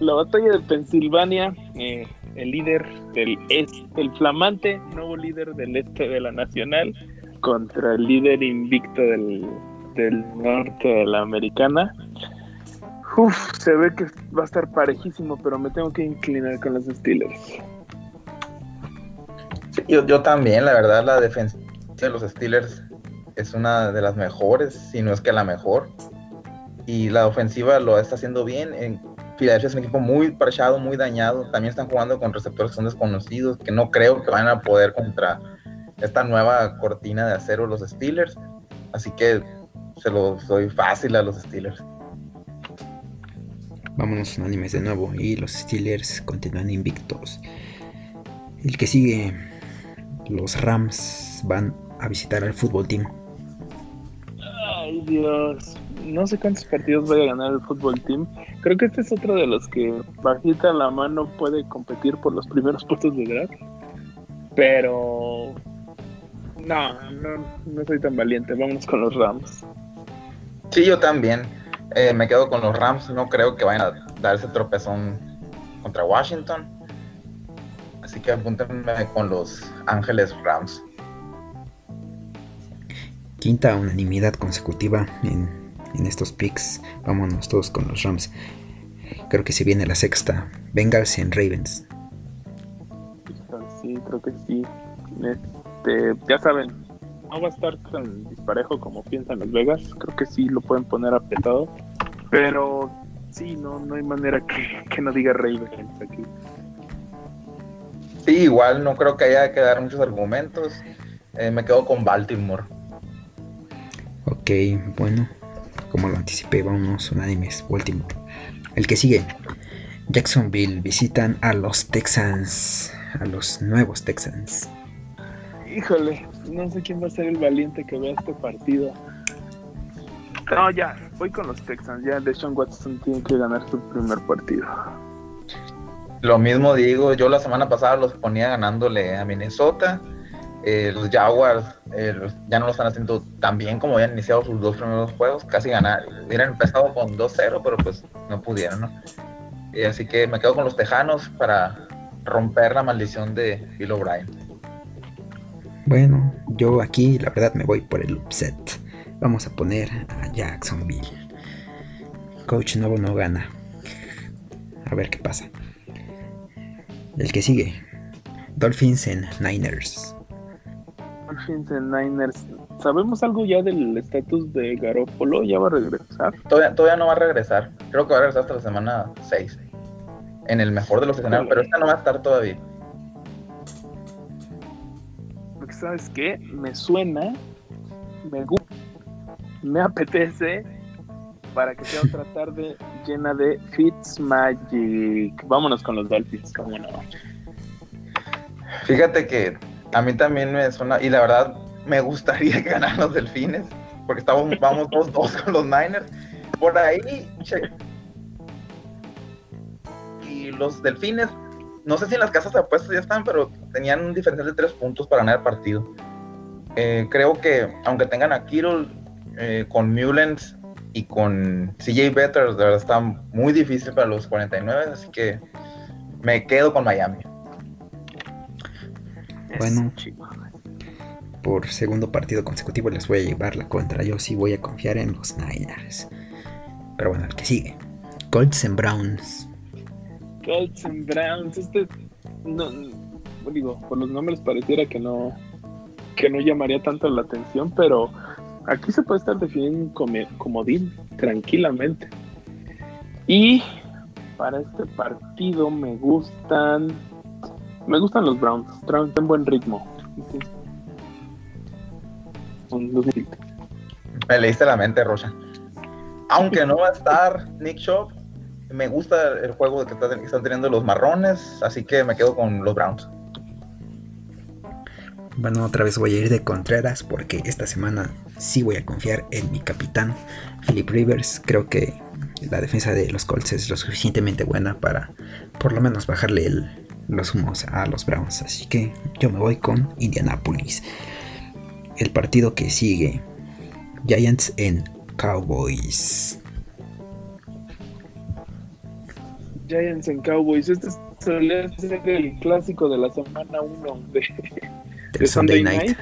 la batalla de Pensilvania, eh, el líder del este, el flamante nuevo líder del este de la nacional contra el líder invicto del, del norte de la americana. Uf, se ve que va a estar parejísimo, pero me tengo que inclinar con los Steelers. Yo, yo también, la verdad, la defensa de los Steelers es una de las mejores, si no es que la mejor. Y la ofensiva lo está haciendo bien. En Filadelfia es un equipo muy parchado, muy dañado. También están jugando con receptores que son desconocidos, que no creo que van a poder contra esta nueva cortina de acero los Steelers. Así que se lo doy fácil a los Steelers. Vámonos unánimes de nuevo y los Steelers continúan invictos. El que sigue, los Rams van a visitar al fútbol team. Ay, Dios. No sé cuántos partidos vaya a ganar el fútbol team. Creo que este es otro de los que bajita la mano puede competir por los primeros puestos de draft. Pero no, no, no soy tan valiente. Vamos con los Rams. Sí, yo también. Eh, me quedo con los Rams. No creo que vayan a dar ese tropezón contra Washington. Así que apúntenme con los Ángeles Rams. Quinta unanimidad consecutiva en, en estos picks. Vámonos todos con los Rams. Creo que se viene la sexta. Bengals en Ravens. Sí, creo que sí. Este, ya saben, no va a estar tan disparejo como piensan Las Vegas. Creo que sí lo pueden poner apretado. Pero sí, no, no hay manera que, que no diga Ravens aquí. Sí, igual no creo que haya que dar muchos argumentos. Eh, me quedo con Baltimore. Ok, bueno, como lo anticipé, vámonos unánimes, Baltimore. El que sigue, Jacksonville visitan a los Texans, a los nuevos Texans. Híjole, no sé quién va a ser el valiente que vea este partido. No, ya, voy con los Texans. Ya Deshaun Watson tiene que ganar su primer partido. Lo mismo digo, yo la semana pasada los ponía ganándole a Minnesota. Eh, los Jaguars eh, ya no lo están haciendo tan bien como habían iniciado sus dos primeros juegos. Casi ganar, hubieran empezado con 2-0, pero pues no pudieron, ¿no? Así que me quedo con los Tejanos para romper la maldición de Bill O'Brien. Bueno, yo aquí la verdad me voy por el upset. Vamos a poner a Jacksonville. Coach nuevo no gana. A ver qué pasa. El que sigue, Dolphins en Niners. Dolphins en Niners. ¿Sabemos algo ya del estatus de Garoppolo? ¿Ya va a regresar? Todavía, todavía no va a regresar. Creo que va a regresar hasta la semana 6. En el mejor de los escenarios, pero esta no va a estar todavía. Porque sabes qué? Me suena, me gusta, me apetece para que sea otra tarde llena de Fitzmagic. Vámonos con los Dolphins, cómo no. Fíjate que a mí también me suena, y la verdad me gustaría que ganaran los delfines, porque estamos, vamos 2-2 con los Niners. Por ahí, che- y los delfines, no sé si en las casas de apuestas ya están, pero tenían un diferencial de 3 puntos para ganar el partido. Eh, creo que, aunque tengan a Kittle eh, con Mullens y con CJ Better, de verdad está muy difícil para los 49, así que me quedo con Miami. Bueno. Por segundo partido consecutivo les voy a llevar la contra. Yo sí voy a confiar en los Niners. Pero bueno, el que sigue. Colts en Browns. Colts and Browns, este no, digo, por los nombres pareciera que no que no llamaría tanto la atención, pero aquí se puede estar definiendo un comodín tranquilamente. Y para este partido me gustan me gustan los Browns, traen en buen ritmo. Son los- Me leíste la mente, Rocha. Aunque no va a estar Nick Chubb, me gusta el juego que están teniendo los marrones, así que me quedo con los Browns. Bueno, otra vez voy a ir de Contreras porque esta semana sí voy a confiar en mi capitán, Philip Rivers. Creo que la defensa de los Colts es lo suficientemente buena para por lo menos bajarle el- los humos a los Browns. Así que yo me voy con Indianapolis. El partido que sigue, Giants en Cowboys. Giants en Cowboys. Este ser el clásico de la semana 1 de, ¿De Sunday, Sunday Night.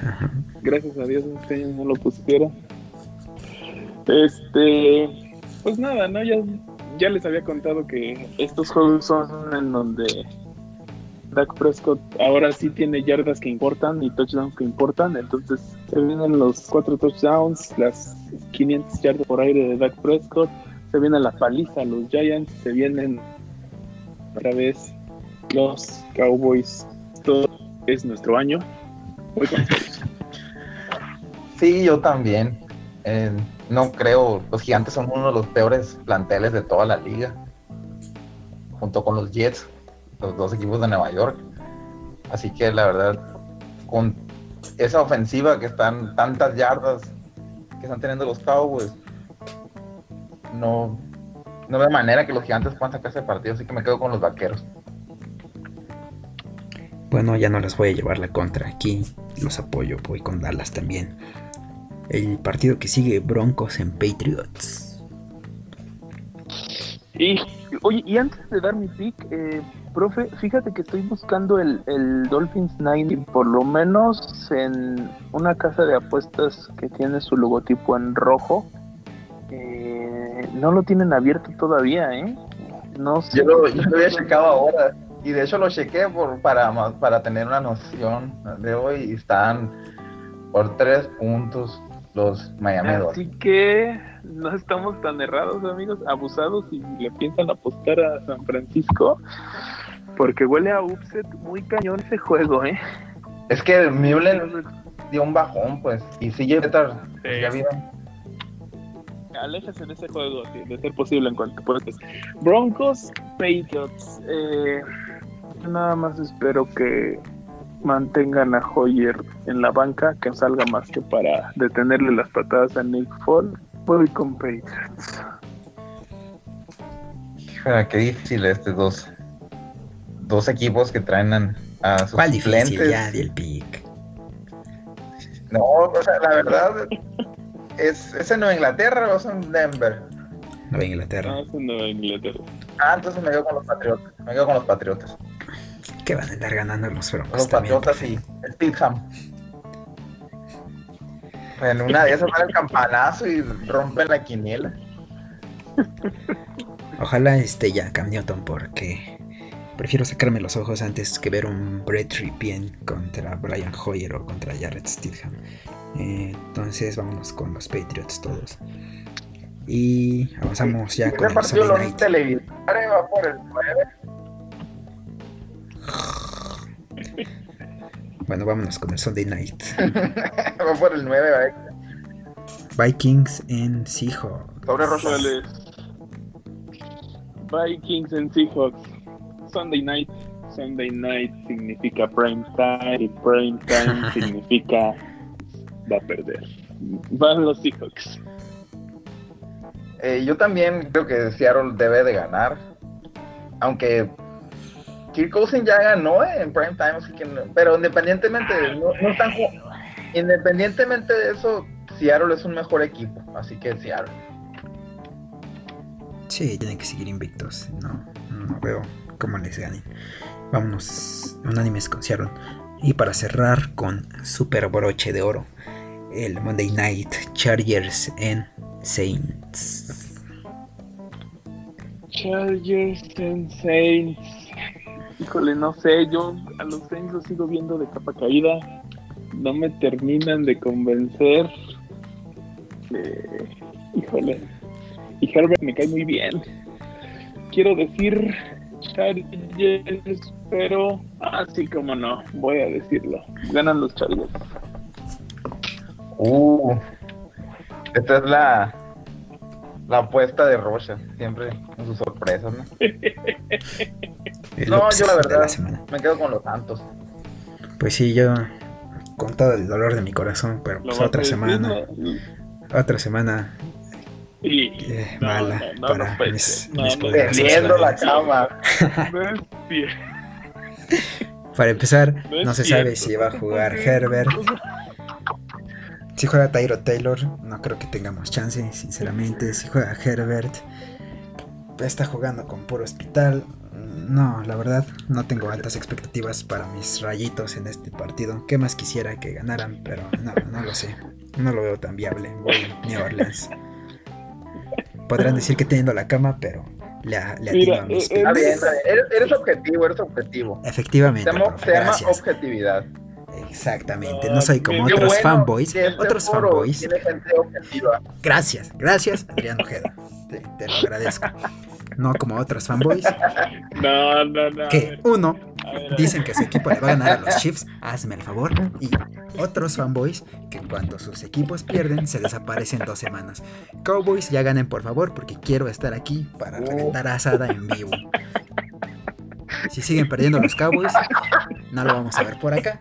Gracias a Dios este año no lo pusieron. Este, pues nada, ¿no? Ya, ya les había contado que estos juegos son en donde Dak Prescott ahora sí tiene yardas que importan y touchdowns que importan. Entonces se vienen los cuatro touchdowns, las 500 yardas por aire de Dak Prescott. Se viene la paliza a los Giants, se vienen otra vez los Cowboys. Todo es nuestro año. Ustedes. Sí, yo también. Eh, no creo, los gigantes son uno de los peores planteles de toda la liga, junto con los Jets, los dos equipos de Nueva York. Así que la verdad, con esa ofensiva que están tantas yardas que están teniendo los Cowboys, no, no veo manera que los gigantes puedan sacar ese partido, así que me quedo con los vaqueros. Bueno, ya no les voy a llevar la contra. Aquí los apoyo, voy con Dallas también. El partido que sigue, Broncos en Patriots. Y, oye, y antes de dar mi pick, eh, profe, fíjate que estoy buscando el, el Dolphins 90, por lo menos en una casa de apuestas que tiene su logotipo en rojo. Eh, no lo tienen abierto todavía, ¿eh? No sé. Yo lo, yo lo había checado ahora y de hecho lo chequé por, para, para tener una noción de hoy y están por tres puntos los Miami Dolphins. Así que no estamos tan errados, amigos, abusados y le piensan apostar a San Francisco. Porque huele a upset muy cañón ese juego, ¿eh? Es que Mullen dio un bajón, pues, y Beathard, pues, Sí. ya vieron. Aléjese de ese juego, sí, de ser posible en cuanto puedas. Broncos, Patriots. Eh, nada más espero que mantengan a Hoyer en la banca, que salga más que para detenerle las patadas a Nick Fall. Voy con Patriots. Qué difícil este dos, dos equipos que traen a, sus ¿Cuál difícil? suplentes. Ya di el pick. No, o sea, la verdad, ¿es, ¿es en Nueva Inglaterra o es en Denver? Nueva Inglaterra. No, es en Nueva Inglaterra. Ah, entonces me quedo con los Patriotas. Me quedo con los Patriotas. Que van a andar ganando los Con Broncos los también. Patriotas y Steelham. En una de esas van el campanazo y rompen la quiniela. Ojalá esté ya Cam Newton porque prefiero sacarme los ojos antes que ver un Brett Ripien contra Brian Hoyer o contra Jared Stidham. Eh, entonces vámonos con los Patriots todos. Y avanzamos ya con el partido lo Sunday Night. va por el 9. Bueno, vámonos con el Sunday Night. va por el 9, va. Vikings en Seahawks. Sobre Rosso. Órale. Vikings en Seahawks. Sunday night. Sunday night significa prime time y prime time significa va a perder. Van los Seahawks. Eh, yo también creo que Seattle debe de ganar. Aunque Kirk Cousins ya ganó eh, en prime time, así que no- pero independientemente, no, no están independientemente de eso, Seattle es un mejor equipo, así que Seattle. Sí, tienen que seguir invictos. No, no veo cómo les ganen. Vámonos unánimes con Seattle. Y para cerrar con super broche de oro, el Monday Night Chargers en Saints. Chargers and Saints. Híjole, no sé, yo a los Saints los sigo viendo de capa caída. No me terminan de convencer. Eh, híjole. Y Herbert me cae muy bien. Quiero decir Chargers, pero así como no, voy a decirlo. Ganan los Chargers. Uh, esta es la la apuesta de Rocha, siempre con sus sorpresas, ¿no? No, yo la verdad me quedo con los Santos. Pues sí, yo con todo el dolor de mi corazón, pero pues otra semana, ¿no? otra semana Y, eh, no, mala no, no, para no mis, ser. No, mis no, poderosos Tendiendo la cama. Para empezar, No se cierto. sabe si va a jugar. Herbert. Si juega Tyro Taylor, no creo que tengamos chance, sinceramente. Si juega Herbert, está jugando con puro hospital. No, la verdad, no tengo altas expectativas para mis rayitos en este partido. ¿Qué más quisiera que ganaran? Pero no, no lo sé. No lo veo tan viable. Voy New Orleans. Podrán decir que teniendo la cama, pero le, le atino Mira, a mis eh, Está picks. bien, está bien. Eres, eres objetivo, eres objetivo. Efectivamente, Se llama, profe, se llama gracias. objetividad. Exactamente, Ah, no soy como qué otros bueno fanboys. este Otros foro fanboys. Tiene gente objetiva. Gracias, gracias, Adrián Ojeda. Te, te lo agradezco. No como otros fanboys No, no, no. que uno. Dicen que su equipo le va a ganar a los Chiefs, hazme el favor. Y otros fanboys que cuando sus equipos pierden se desaparecen dos semanas. Cowboys ya ganen por favor porque quiero estar aquí para reventar asada en vivo. Si siguen perdiendo los Cowboys, no lo vamos a ver por acá.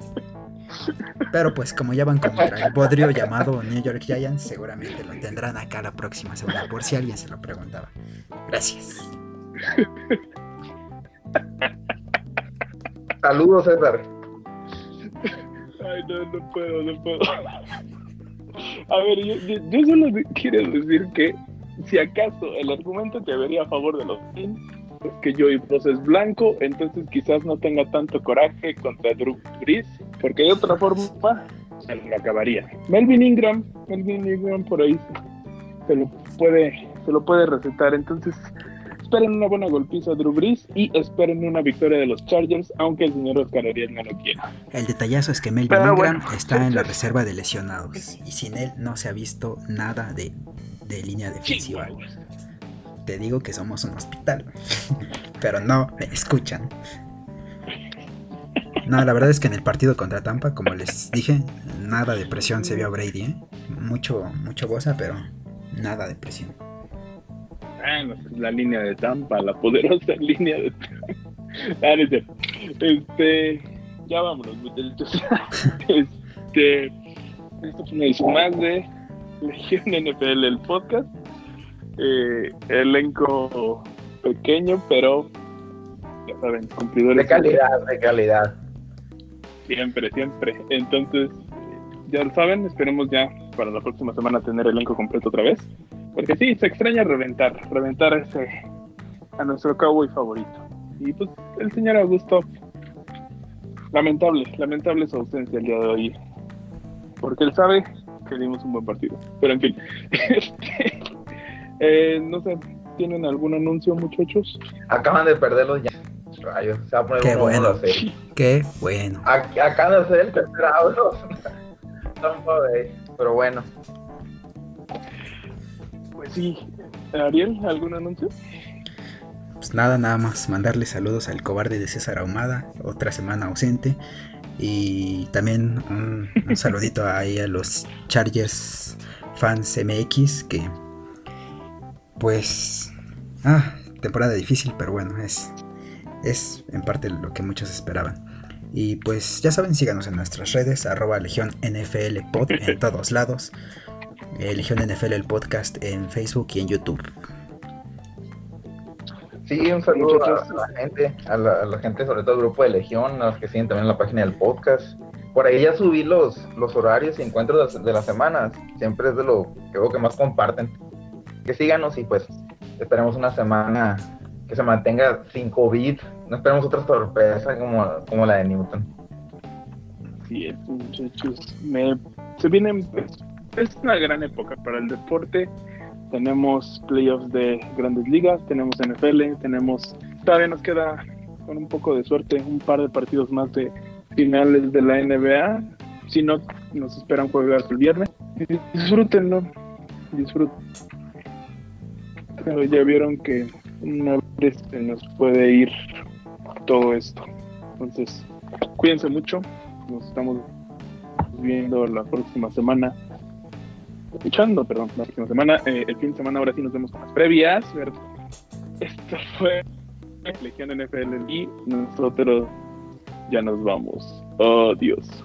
Pero pues como ya van contra el bodrio llamado New York Giants, seguramente lo tendrán acá la próxima semana, por si alguien se lo preguntaba. Gracias. Saludos, César. Ay, no, no puedo, no puedo. A ver, yo, yo- yo solo quiero decir que si acaso el argumento que vería a favor de los Teams es que Joey Bosa es blanco, entonces quizás no tenga tanto coraje contra Drew Brees, porque de otra forma se lo acabaría. Melvin Ingram, Melvin Ingram por ahí se lo puede, se lo puede recetar, entonces esperen una buena golpiza a Drew Brees y esperen una victoria de los Chargers, aunque el señor Oscar Ariel no lo quiera. El detallazo es que Melvin Pero Ingram bueno. está en la reserva de lesionados y sin él no se ha visto nada de, de línea defensiva. Te digo que somos un hospital, pero no me escuchan. No, la verdad es que en el partido contra Tampa, como les dije, nada de presión se vio a Brady, ¿eh? Mucho, mucho goza, pero nada de presión. Ah, no, la línea de Tampa, la poderosa línea de Tampa. Ah. Este, ya vámonos, muchachos. Este, esto fue una edición más de Legión NFL, el podcast. Eh, elenco pequeño, pero ya saben, cumplidores. De calidad, de calidad. Siempre, siempre. Entonces, ya lo saben, esperemos ya para la próxima semana tener elenco completo otra vez. Porque sí, se extraña reventar, reventar a ese, a nuestro cowboy favorito. Y pues el señor Augusto, lamentable, lamentable su ausencia el día de hoy. Porque él sabe que dimos un buen partido. Pero en fin, este, eh, no sé, ¿tienen algún anuncio muchachos? Acaban de perder los Yankees. Rayos, se va a poner Qué uno bueno. Qué bueno. Ac- Acaban de hacer el tercer auto. Pero bueno, sí, Ariel, ¿algún anuncio? Pues nada, nada más mandarle saludos al cobarde de César Ahumada, otra semana ausente. Y también un, un saludito ahí a los Chargers fans MX que pues ah, temporada difícil, pero bueno, es es en parte lo que muchos esperaban. Y pues ya saben, síganos en nuestras redes, arroba Legión NFL Pod en todos lados. Eh, Legión NFL el podcast en Facebook y en YouTube. sí, un saludo a, la gente, a la, a la gente, sobre todo el grupo de Legión, a los que siguen también la página del podcast. Por ahí ya subí los, los horarios y encuentros de, las- de las semanas. Siempre es de lo que veo que más comparten. Que síganos y pues esperemos una semana que se mantenga sin COVID. No esperemos otra sorpresa como, como la de Newton. Sí, es, muchachos. Me, se vienen, pues, es una gran época para el deporte. Tenemos playoffs de grandes ligas, tenemos NFL, tenemos. Todavía nos queda, con un poco de suerte, un par de partidos más de finales de la NBA. Si no, nos esperan juegos el viernes. Disfrútenlo, disfruten. Pero ya vieron que una vez se nos puede ir todo esto. Entonces, cuídense mucho. Nos estamos viendo la próxima semana. Escuchando, perdón, la próxima semana. Eh, el fin de semana ahora sí nos vemos con las previas. Esto fue Legión NFL y nosotros ya nos vamos. Adiós.